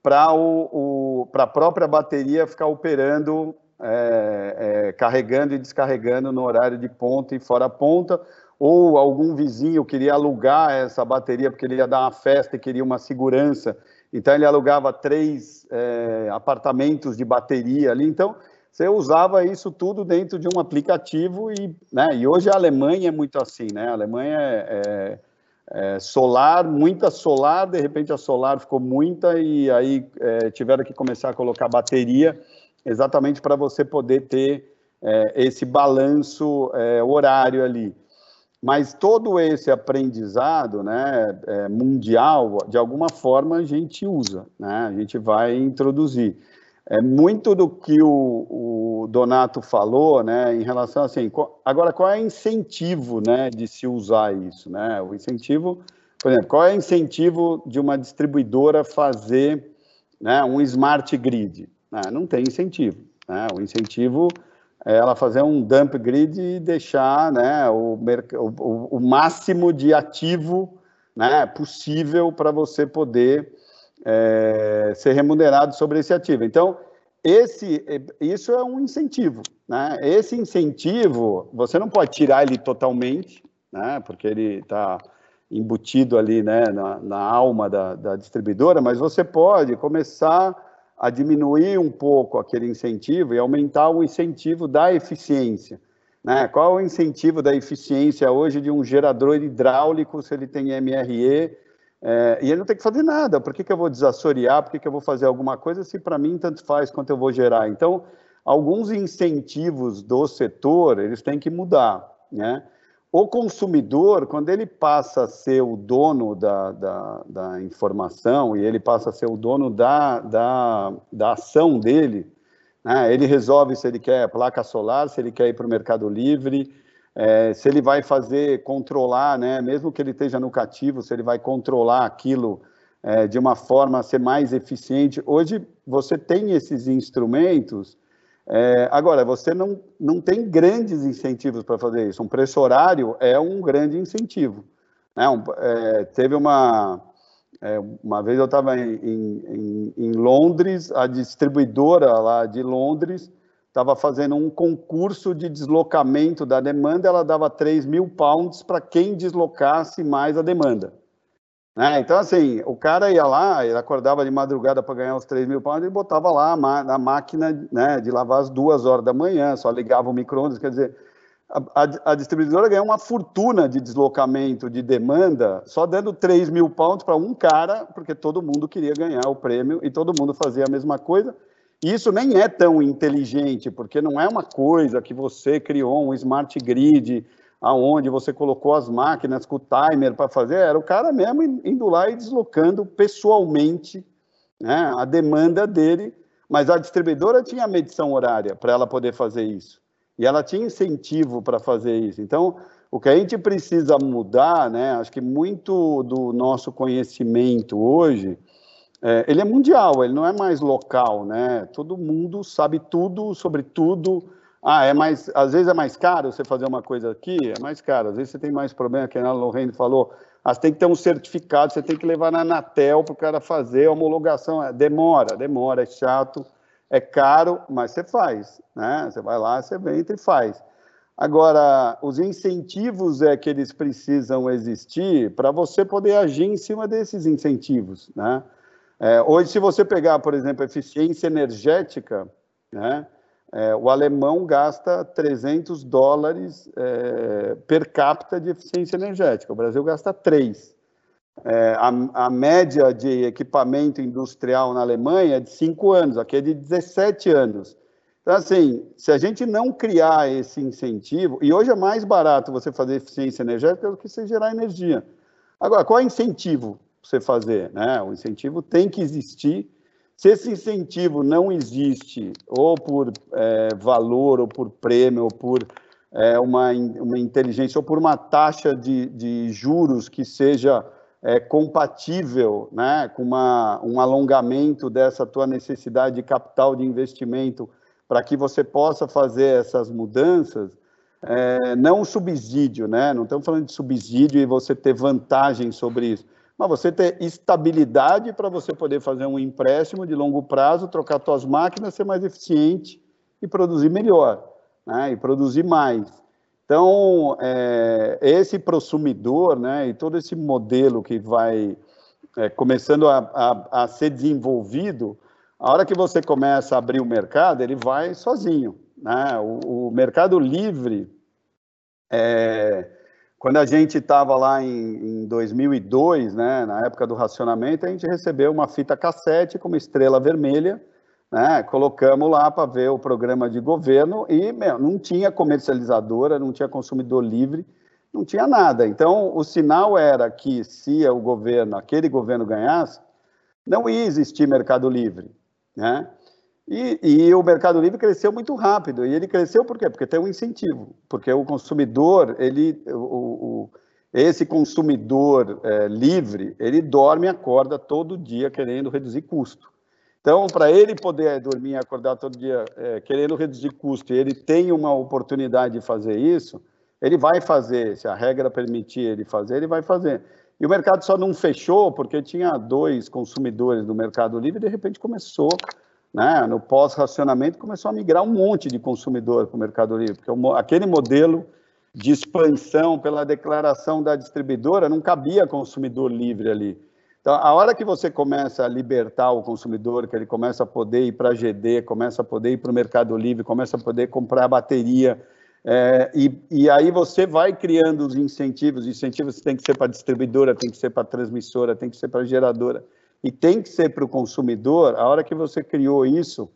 para o, o, a própria bateria ficar operando, é, é, carregando e descarregando no horário de ponta e fora ponta, ou algum vizinho queria alugar essa bateria porque ele ia dar uma festa e queria uma segurança então ele alugava três é, apartamentos de bateria ali. Então você usava isso tudo dentro de um aplicativo e, né, e hoje a Alemanha é muito assim, né? A Alemanha é, é, é solar, muita solar, de repente a solar ficou muita e aí é, tiveram que começar a colocar bateria exatamente para você poder ter é, esse balanço é, horário ali. Mas todo esse aprendizado né, é, mundial, de alguma forma, a gente usa, né? a gente vai introduzir. É muito do que o, o Donato falou, né, em relação assim, agora qual é o incentivo, né, de se usar isso, né? O incentivo, por exemplo, qual é o incentivo de uma distribuidora fazer, né, um smart grid? Né? Não tem incentivo, né? O incentivo é ela fazer um dump grid e deixar né, o, o, o máximo de ativo né, possível para você poder é, ser remunerado sobre esse ativo. Então, esse, isso é um incentivo. Né? Esse incentivo, você não pode tirar ele totalmente, né, porque ele está embutido ali né, na, na alma da, da distribuidora, mas você pode começar a diminuir um pouco aquele incentivo e aumentar o incentivo da eficiência. Né? Qual é o incentivo da eficiência hoje de um gerador hidráulico se ele tem MRE é, e ele não tem que fazer nada? Por que, que eu vou desassorear? Por que, que eu vou fazer alguma coisa se para mim tanto faz quanto eu vou gerar? Então, alguns incentivos do setor, eles têm que mudar, né? O consumidor, quando ele passa a ser o dono da, da, da informação e ele passa a ser o dono da, da, da ação dele, né, ele resolve se ele quer placa solar, se ele quer ir para o Mercado Livre, é, se ele vai fazer, controlar, né, mesmo que ele esteja no cativo, se ele vai controlar aquilo é, de uma forma a ser mais eficiente. Hoje, você tem esses instrumentos é, agora, você não, não tem grandes incentivos para fazer isso. Um preço horário é um grande incentivo. Né? Um, é, teve uma. É, uma vez eu estava em, em, em, Londres, a distribuidora lá de Londres estava fazendo um concurso de deslocamento da demanda, ela dava 3 mil pounds para quem deslocasse mais a demanda. Né? Então, assim, o cara ia lá, ele acordava de madrugada para ganhar os 3 mil pounds e botava lá na máquina né, de lavar às duas horas da manhã, só ligava o micro-ondas, quer dizer, a, a, a, distribuidora ganhou uma fortuna de deslocamento de demanda, só dando 3 mil pounds para um cara, porque todo mundo queria ganhar o prêmio e todo mundo fazia a mesma coisa. E isso nem é tão inteligente, porque não é uma coisa que você criou um smart grid, aonde você colocou as máquinas com o timer para fazer, era o cara mesmo indo lá e deslocando pessoalmente né, a demanda dele, mas a distribuidora tinha medição horária para ela poder fazer isso. E ela tinha incentivo para fazer isso. Então, O que a gente precisa mudar, né? Acho que muito do nosso conhecimento hoje, é, ele é mundial, ele não é mais local, né? Todo mundo sabe tudo sobre tudo. Ah, é mais, às vezes é mais caro você fazer uma coisa aqui, é mais caro. Às vezes você tem mais problema, que a Lorraine falou, ah, você tem que ter um certificado, você tem que levar na Anatel para o cara fazer a homologação. É, demora, demora, é chato, é caro, mas você faz, né? Você vai lá, você entra e faz. Agora, os incentivos é que eles precisam existir para você poder agir em cima desses incentivos, né? É, hoje, se você pegar, por exemplo, eficiência energética, né, é, o alemão gasta 300 dólares é, per capita de eficiência energética, o Brasil gasta 3. É, a, a, média de equipamento industrial na Alemanha é de 5 anos, aqui é de 17 anos. Então, assim, se a gente não criar esse incentivo, e hoje é mais barato você fazer eficiência energética do que você gerar energia. Agora, qual é o incentivo? você fazer, né? O incentivo tem que existir. Se esse incentivo não existe, ou por é, valor, ou por prêmio, ou por é, uma, uma inteligência, ou por uma taxa de, de juros que seja é, compatível né, com uma, um alongamento dessa tua necessidade de capital de investimento para que você possa fazer essas mudanças, é, não subsídio, né? Não estamos falando de subsídio e você ter vantagem sobre isso mas você ter estabilidade para você poder fazer um empréstimo de longo prazo, trocar suas máquinas, ser mais eficiente e produzir melhor, né? e produzir mais. Então, é, esse prosumidor, né, e todo esse modelo que vai é, começando a, a, a, ser desenvolvido, a hora que você começa a abrir o mercado, ele vai sozinho. Né? O, o mercado livre, é, quando a gente estava lá em, em 2002, né, na época do racionamento, a gente recebeu uma fita cassete com uma estrela vermelha, né, colocamos lá para ver o programa de governo e meu, não tinha comercializadora, não tinha consumidor livre, não tinha nada. Então, o sinal era que se o governo, aquele governo ganhasse, não ia existir mercado livre, né? E, e, o Mercado Livre cresceu muito rápido. E ele cresceu por quê? Porque tem um incentivo. Porque o consumidor, ele, o, o esse consumidor é, livre, ele dorme e acorda todo dia querendo reduzir custo. Então, para ele poder dormir e acordar todo dia é, querendo reduzir custo, e ele tem uma oportunidade de fazer isso, ele vai fazer. Se a regra permitir ele fazer, ele vai fazer. E o mercado só não fechou porque tinha dois consumidores do Mercado Livre e de repente começou né, no pós-racionamento, começou a migrar um monte de consumidor para o Mercado Livre, porque aquele modelo de expansão pela declaração da distribuidora não cabia consumidor livre ali. Então, a hora que você começa a libertar o consumidor, que ele começa a poder ir para a GD, começa a poder ir para o Mercado Livre, começa a poder comprar bateria, é, e, e, aí você vai criando os incentivos, incentivos tem que ser para distribuidora, tem que ser para transmissora, tem que ser para geradora e tem que ser para o consumidor, a hora que você criou isso,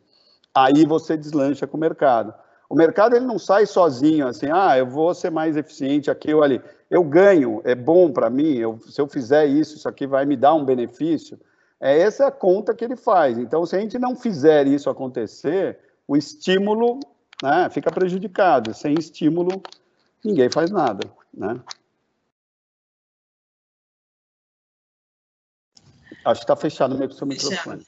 aí você deslancha com o mercado. O mercado ele não sai sozinho, assim, ah, eu vou ser mais eficiente aqui ou ali. Eu ganho, é bom para mim, eu, se eu fizer isso, isso aqui vai me dar um benefício. É essa a conta que ele faz. Então, se a gente não fizer isso acontecer, o estímulo né, fica prejudicado. Sem estímulo, ninguém faz nada. Né? Acho que está fechado o seu microfone.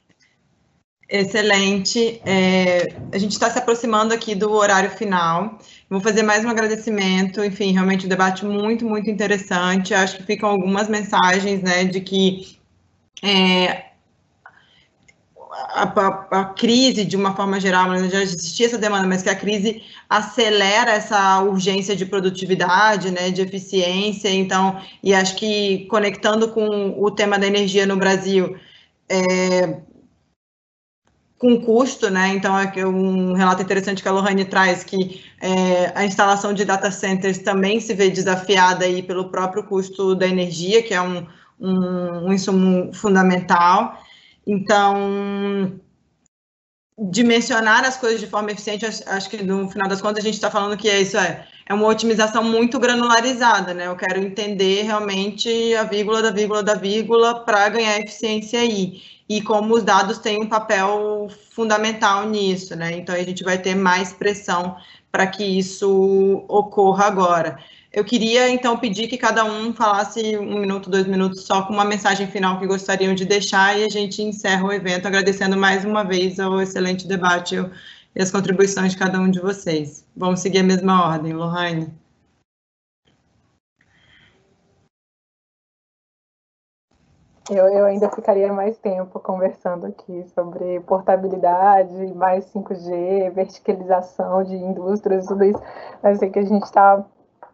Excelente. É, a gente está se aproximando aqui do horário final. Vou fazer mais um agradecimento. Enfim, realmente um debate muito, muito interessante. Acho que ficam algumas mensagens, né, de que é, a, a, a, crise, de uma forma geral, já existia essa demanda, mas que a crise acelera essa urgência de produtividade, né, de eficiência, então, e acho que conectando com o tema da energia no Brasil, é, com custo, né, então é um relato interessante que a Lohane traz, que é, a instalação de data centers também se vê desafiada aí pelo próprio custo da energia, que é um, um, um insumo fundamental, então, dimensionar as coisas de forma eficiente, acho que no final das contas a gente está falando que é isso, é, é uma otimização muito granularizada, né? Eu quero entender realmente a vírgula da vírgula da vírgula para ganhar eficiência aí. E como os dados têm um papel fundamental nisso, né? Então a gente vai ter mais pressão para que isso ocorra agora. Eu queria, então, pedir que cada um falasse um minuto, dois minutos, só com uma mensagem final que gostariam de deixar e a gente encerra o evento, agradecendo mais uma vez ao excelente debate e as contribuições de cada um de vocês. Vamos seguir a mesma ordem, Lohane. Eu, eu, ainda ficaria mais tempo conversando aqui sobre portabilidade, mais 5G, verticalização de indústrias, tudo isso, mas sei que a gente está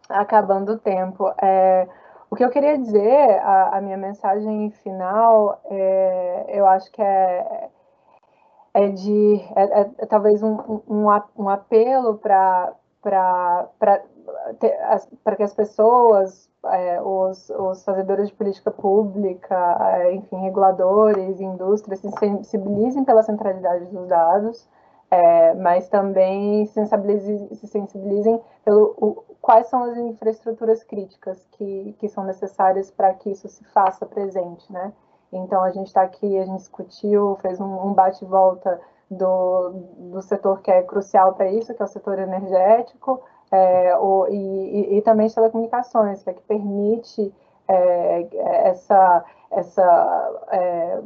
acabando o tempo. É, o que eu queria dizer, a, a minha mensagem final, é, eu acho que é, é de é, é, é talvez um, um, um apelo para para que as pessoas, é, os, os fazedores de política pública, enfim, reguladores, indústrias, se sensibilizem pela centralidade dos dados, é, mas também se sensibilizem pelo quais são as infraestruturas críticas que, que são necessárias para que isso se faça presente, né? Então, a gente está aqui, a gente discutiu, fez um, um bate-volta do, do setor que é crucial para isso, que é o setor energético, é, o, e, e, também telecomunicações, que é que permite é, essa, essa é,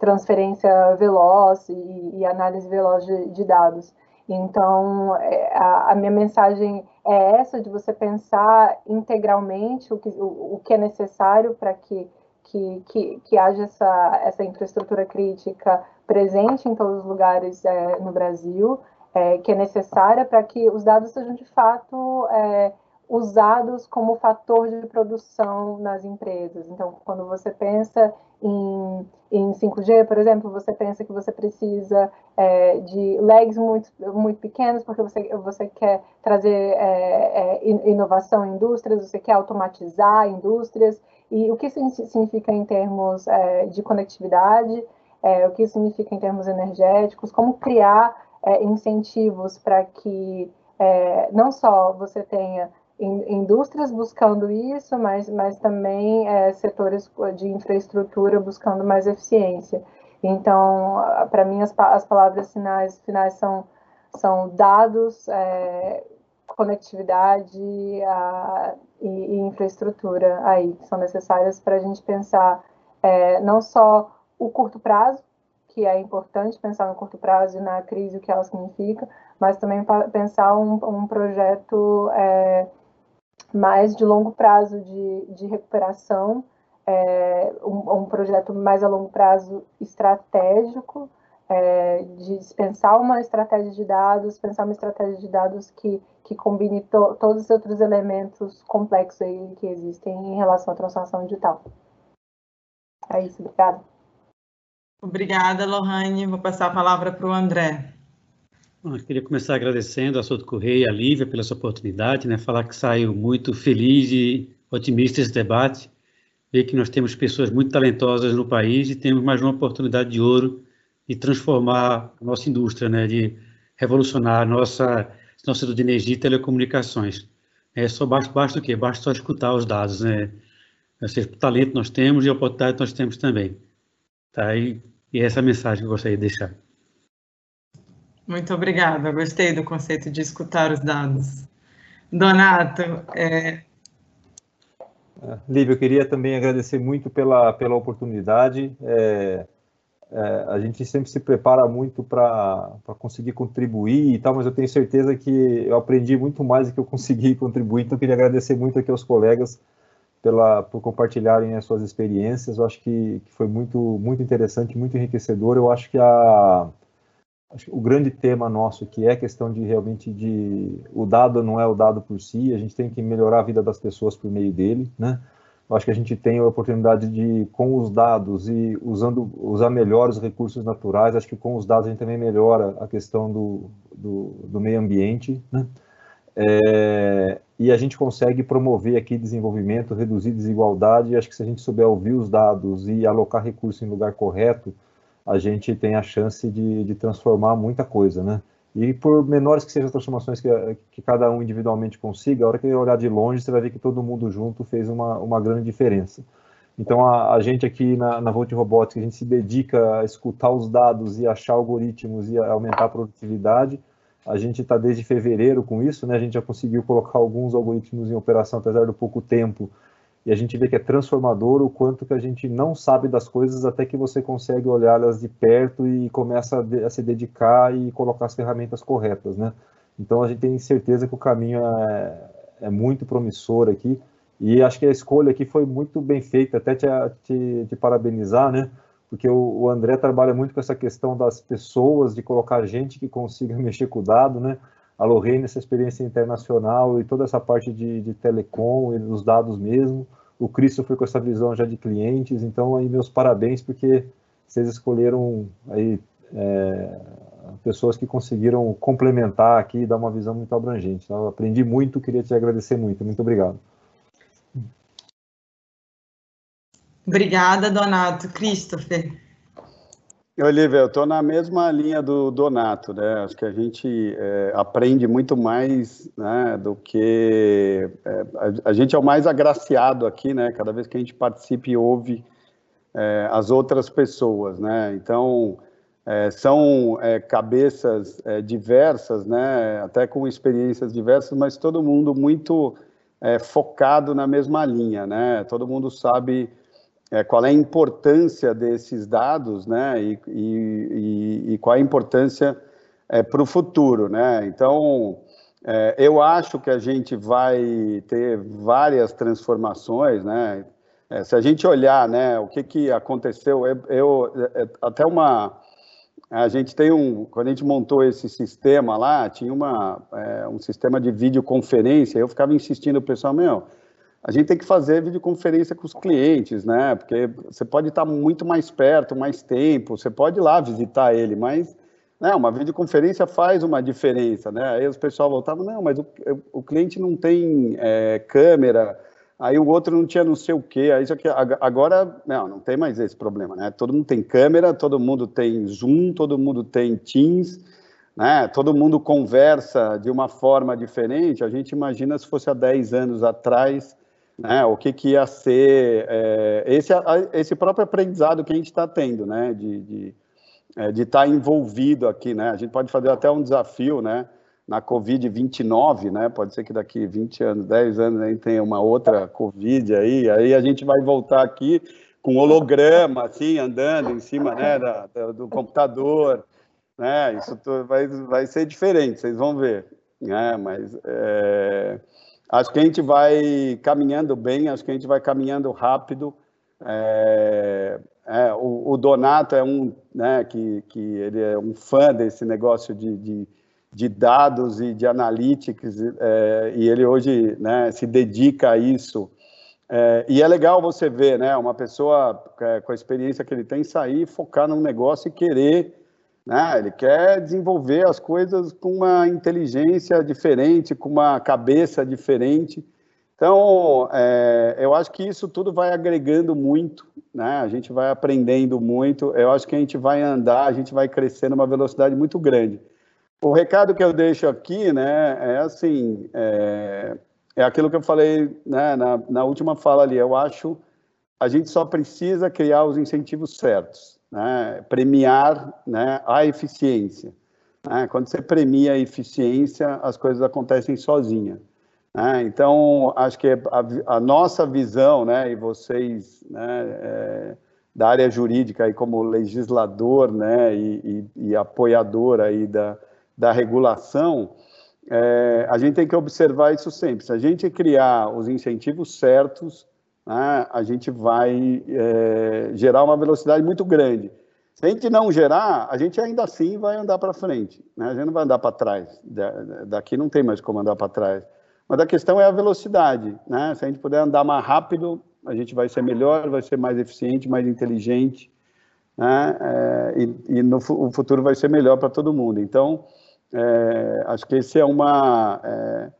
transferência veloz e, e, análise veloz de, de dados. Então, é, a, minha mensagem é essa, de você pensar integralmente o que, o, o que é necessário para que, que, que, que haja essa, essa infraestrutura crítica presente em todos os lugares é, no Brasil, é, que é necessária para que os dados sejam de fato é, usados como fator de produção nas empresas. Então, quando você pensa em, em 5G, por exemplo, você pensa que você precisa é, de lags muito, muito pequenos, porque você, você quer trazer é, é, inovação em indústrias, você quer automatizar indústrias, e o que isso significa em termos é, de conectividade, é, o que isso significa em termos energéticos, como criar é, incentivos para que não só você tenha indústrias buscando isso, mas, mas também é, setores de infraestrutura buscando mais eficiência. Então, para mim, as, as palavras finais, são, são dados, é, conectividade a, e, e, infraestrutura aí, que são necessárias para a gente pensar é, não só o curto prazo, que é importante pensar no curto prazo e na crise, o que ela significa, mas também pensar um, um projeto é, mais de longo prazo de, de recuperação, é, um, um, projeto mais a longo prazo estratégico, é, de pensar uma estratégia de dados, pensar uma estratégia de dados que, que combine to, todos os outros elementos complexos aí que existem em relação à transformação digital. É isso, obrigada. Obrigada, Lohane. Vou passar a palavra para o André. Bom, eu queria começar agradecendo a Souto Correia e a Lívia pela sua oportunidade, né? falar que saiu muito feliz e otimista esse debate, ver que nós temos pessoas muito talentosas no país e temos mais uma oportunidade de ouro de transformar a nossa indústria, né? de revolucionar a nossa, nosso setor de energia e telecomunicações. É só basta, basta o quê? Basta só escutar os dados, né? Ou seja, o talento nós temos e a oportunidade nós temos também. Tá? E e essa é a mensagem que eu gostaria de deixar. Muito obrigada, gostei do conceito de escutar os dados. Donato, é... é Lívia, eu queria também agradecer muito pela, pela oportunidade. É, é, a gente sempre se prepara muito para conseguir contribuir e tal, mas eu tenho certeza que eu aprendi muito mais do que eu consegui contribuir, então eu queria agradecer muito aqui aos colegas pela, por compartilharem as suas experiências. Eu acho que, que foi muito, muito interessante, muito enriquecedor. Eu acho que a, acho que o grande tema nosso que é a questão de realmente de o dado não é o dado por si, a gente tem que melhorar a vida das pessoas por meio dele, né? Eu acho que a gente tem a oportunidade de, com os dados e usando, usar melhor os recursos naturais, acho que com os dados a gente também melhora a questão do, do, do meio ambiente, né? É, e a gente consegue promover aqui desenvolvimento, reduzir desigualdade, e acho que se a gente souber ouvir os dados e alocar recursos em lugar correto, a gente tem a chance de, de transformar muita coisa, né? E por menores que sejam as transformações que, que cada um individualmente consiga, a hora que olhar de longe, você vai ver que todo mundo junto fez uma, uma grande diferença. Então, a, a gente aqui na, na Volt Robotics, a gente se dedica a escutar os dados e achar algoritmos e aumentar a produtividade, A gente está desde fevereiro com isso, né? A gente já conseguiu colocar alguns algoritmos em operação, apesar do pouco tempo, e a gente vê que é transformador o quanto que a gente não sabe das coisas até que você consegue olhá-las de perto e começa a, se dedicar e colocar as ferramentas corretas, né? Então a gente tem certeza que o caminho é, é muito promissor aqui e acho que a escolha aqui foi muito bem feita, até te, te, te parabenizar, né? Porque o, o, André trabalha muito com essa questão das pessoas, de colocar gente que consiga mexer com o dado, né? A Lorraine, essa experiência internacional e toda essa parte de, de telecom e os dados mesmo. O Cristo foi com essa visão já de clientes, então aí meus parabéns, porque vocês escolheram aí é, pessoas que conseguiram complementar aqui e dar uma visão muito abrangente. Então, aprendi muito, queria te agradecer muito. Muito obrigado. Obrigada, Donato. Christopher. Olivia, eu estou na mesma linha do Donato, né? Acho que a gente é, aprende muito mais né, do que. É, a, a, gente é o mais agraciado aqui, né? Cada vez que a gente participa e ouve é, as outras pessoas, né? Então, é, são é, cabeças é, diversas, né? Até com experiências diversas, mas todo mundo muito focado na mesma linha, né? Todo mundo sabe é, qual é a importância desses dados, né, e, e, e qual é a importância é, para o futuro, né? Então, é, eu acho que a gente vai ter várias transformações, né? É, se a gente olhar, né, o que que aconteceu, eu, eu é, até uma a gente tem um, quando a gente montou esse sistema lá, tinha uma, é, um sistema de videoconferência, eu ficava insistindo o pessoal, meu, a gente tem que fazer videoconferência com os clientes, né? Porque você pode estar muito mais perto, mais tempo, você pode ir lá visitar ele, mas né, uma videoconferência faz uma diferença, né? Aí os pessoal voltavam, não, mas o, o cliente não tem é, câmera, aí o outro não tinha não sei o quê, aí isso aqui, agora, não, não tem mais esse problema, né? Todo mundo tem câmera, todo mundo tem Zoom, todo mundo tem Teams, né? Todo mundo conversa de uma forma diferente, a gente imagina se fosse há 10 anos atrás, né, o que, que ia ser é, esse, esse próprio aprendizado que a gente está tendo, né, de estar de, é, de tá envolvido aqui, né, a gente pode fazer até um desafio, né, na Covid-29, né, pode ser que daqui 20 anos, 10 anos, a gente tenha uma outra Covid aí, aí a gente vai voltar aqui com holograma, assim, andando em cima, né, da, do computador, né, isso vai, vai ser diferente, vocês vão ver, né, mas... É, Acho que a gente vai caminhando bem, acho que a gente vai caminhando rápido. É, é, o, o, Donato é um, né, que, que ele é um fã desse negócio de, de, de dados e de analytics, é, e ele hoje né, se dedica a isso. É, e é legal você ver, né, uma pessoa é, com a experiência que ele tem sair, focar num negócio e querer né? Ele quer desenvolver as coisas com uma inteligência diferente, com uma cabeça diferente. Então, é, eu acho que isso tudo vai agregando muito, né? A gente vai aprendendo muito. Eu acho que a gente vai andar, a gente vai crescer numa velocidade muito grande. O recado que eu deixo aqui, né, é assim, é, é aquilo que eu falei né, na, na última fala ali. Eu acho a gente só precisa criar os incentivos certos né, premiar né, a eficiência. Né? Quando você premia a eficiência, as coisas acontecem sozinha. Né? Então, acho que a, a, nossa visão, né, e vocês né, é, da área jurídica aí como legislador né, e, e, e apoiador aí da, da regulação, é, a gente tem que observar isso sempre. Se a gente criar os incentivos certos, né, a gente vai é, gerar uma velocidade muito grande. Se a gente não gerar, a gente ainda assim vai andar para frente, né? a gente não vai andar para trás. Daqui não tem mais como andar para trás. Mas a questão é a velocidade. Né? Se a gente puder andar mais rápido, a gente vai ser melhor, vai ser mais eficiente, mais inteligente, né? É, e, e no, o futuro vai ser melhor para todo mundo. Então, é, acho que esse é uma é,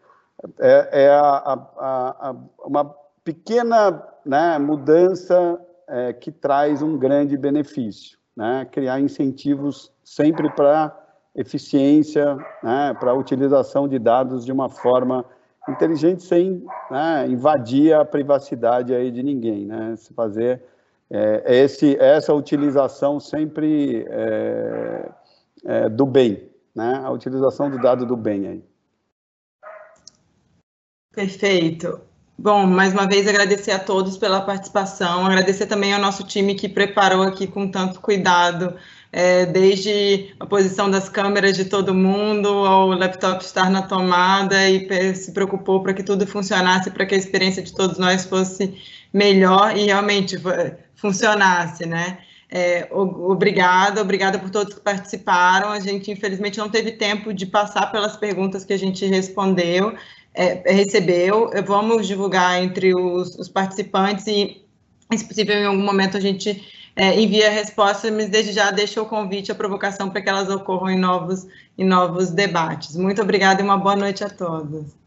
é, é a, a, a, uma pequena né, mudança é, que traz um grande benefício, né? criar incentivos sempre para eficiência, né, para a utilização de dados de uma forma inteligente, sem né, invadir a privacidade aí de ninguém, né? Se fazer é, esse, essa utilização sempre é, é, do bem, né, a utilização do dado do bem aí. Perfeito. Bom, mais uma vez agradecer a todos pela participação, agradecer também ao nosso time que preparou aqui com tanto cuidado, é, desde a posição das câmeras de todo mundo, ao laptop estar na tomada e se preocupou para que tudo funcionasse, para que a experiência de todos nós fosse melhor e realmente funcionasse, né? É, obrigada, obrigada por todos que participaram. A gente, infelizmente, não teve tempo de passar pelas perguntas que a gente respondeu, é, é, recebeu. Vamos divulgar entre os, os, participantes e, se possível, em algum momento a gente é, envia a resposta, mas desde já deixa o convite, a provocação para que elas ocorram em novos, em novos debates. Muito obrigada e uma boa noite a todos.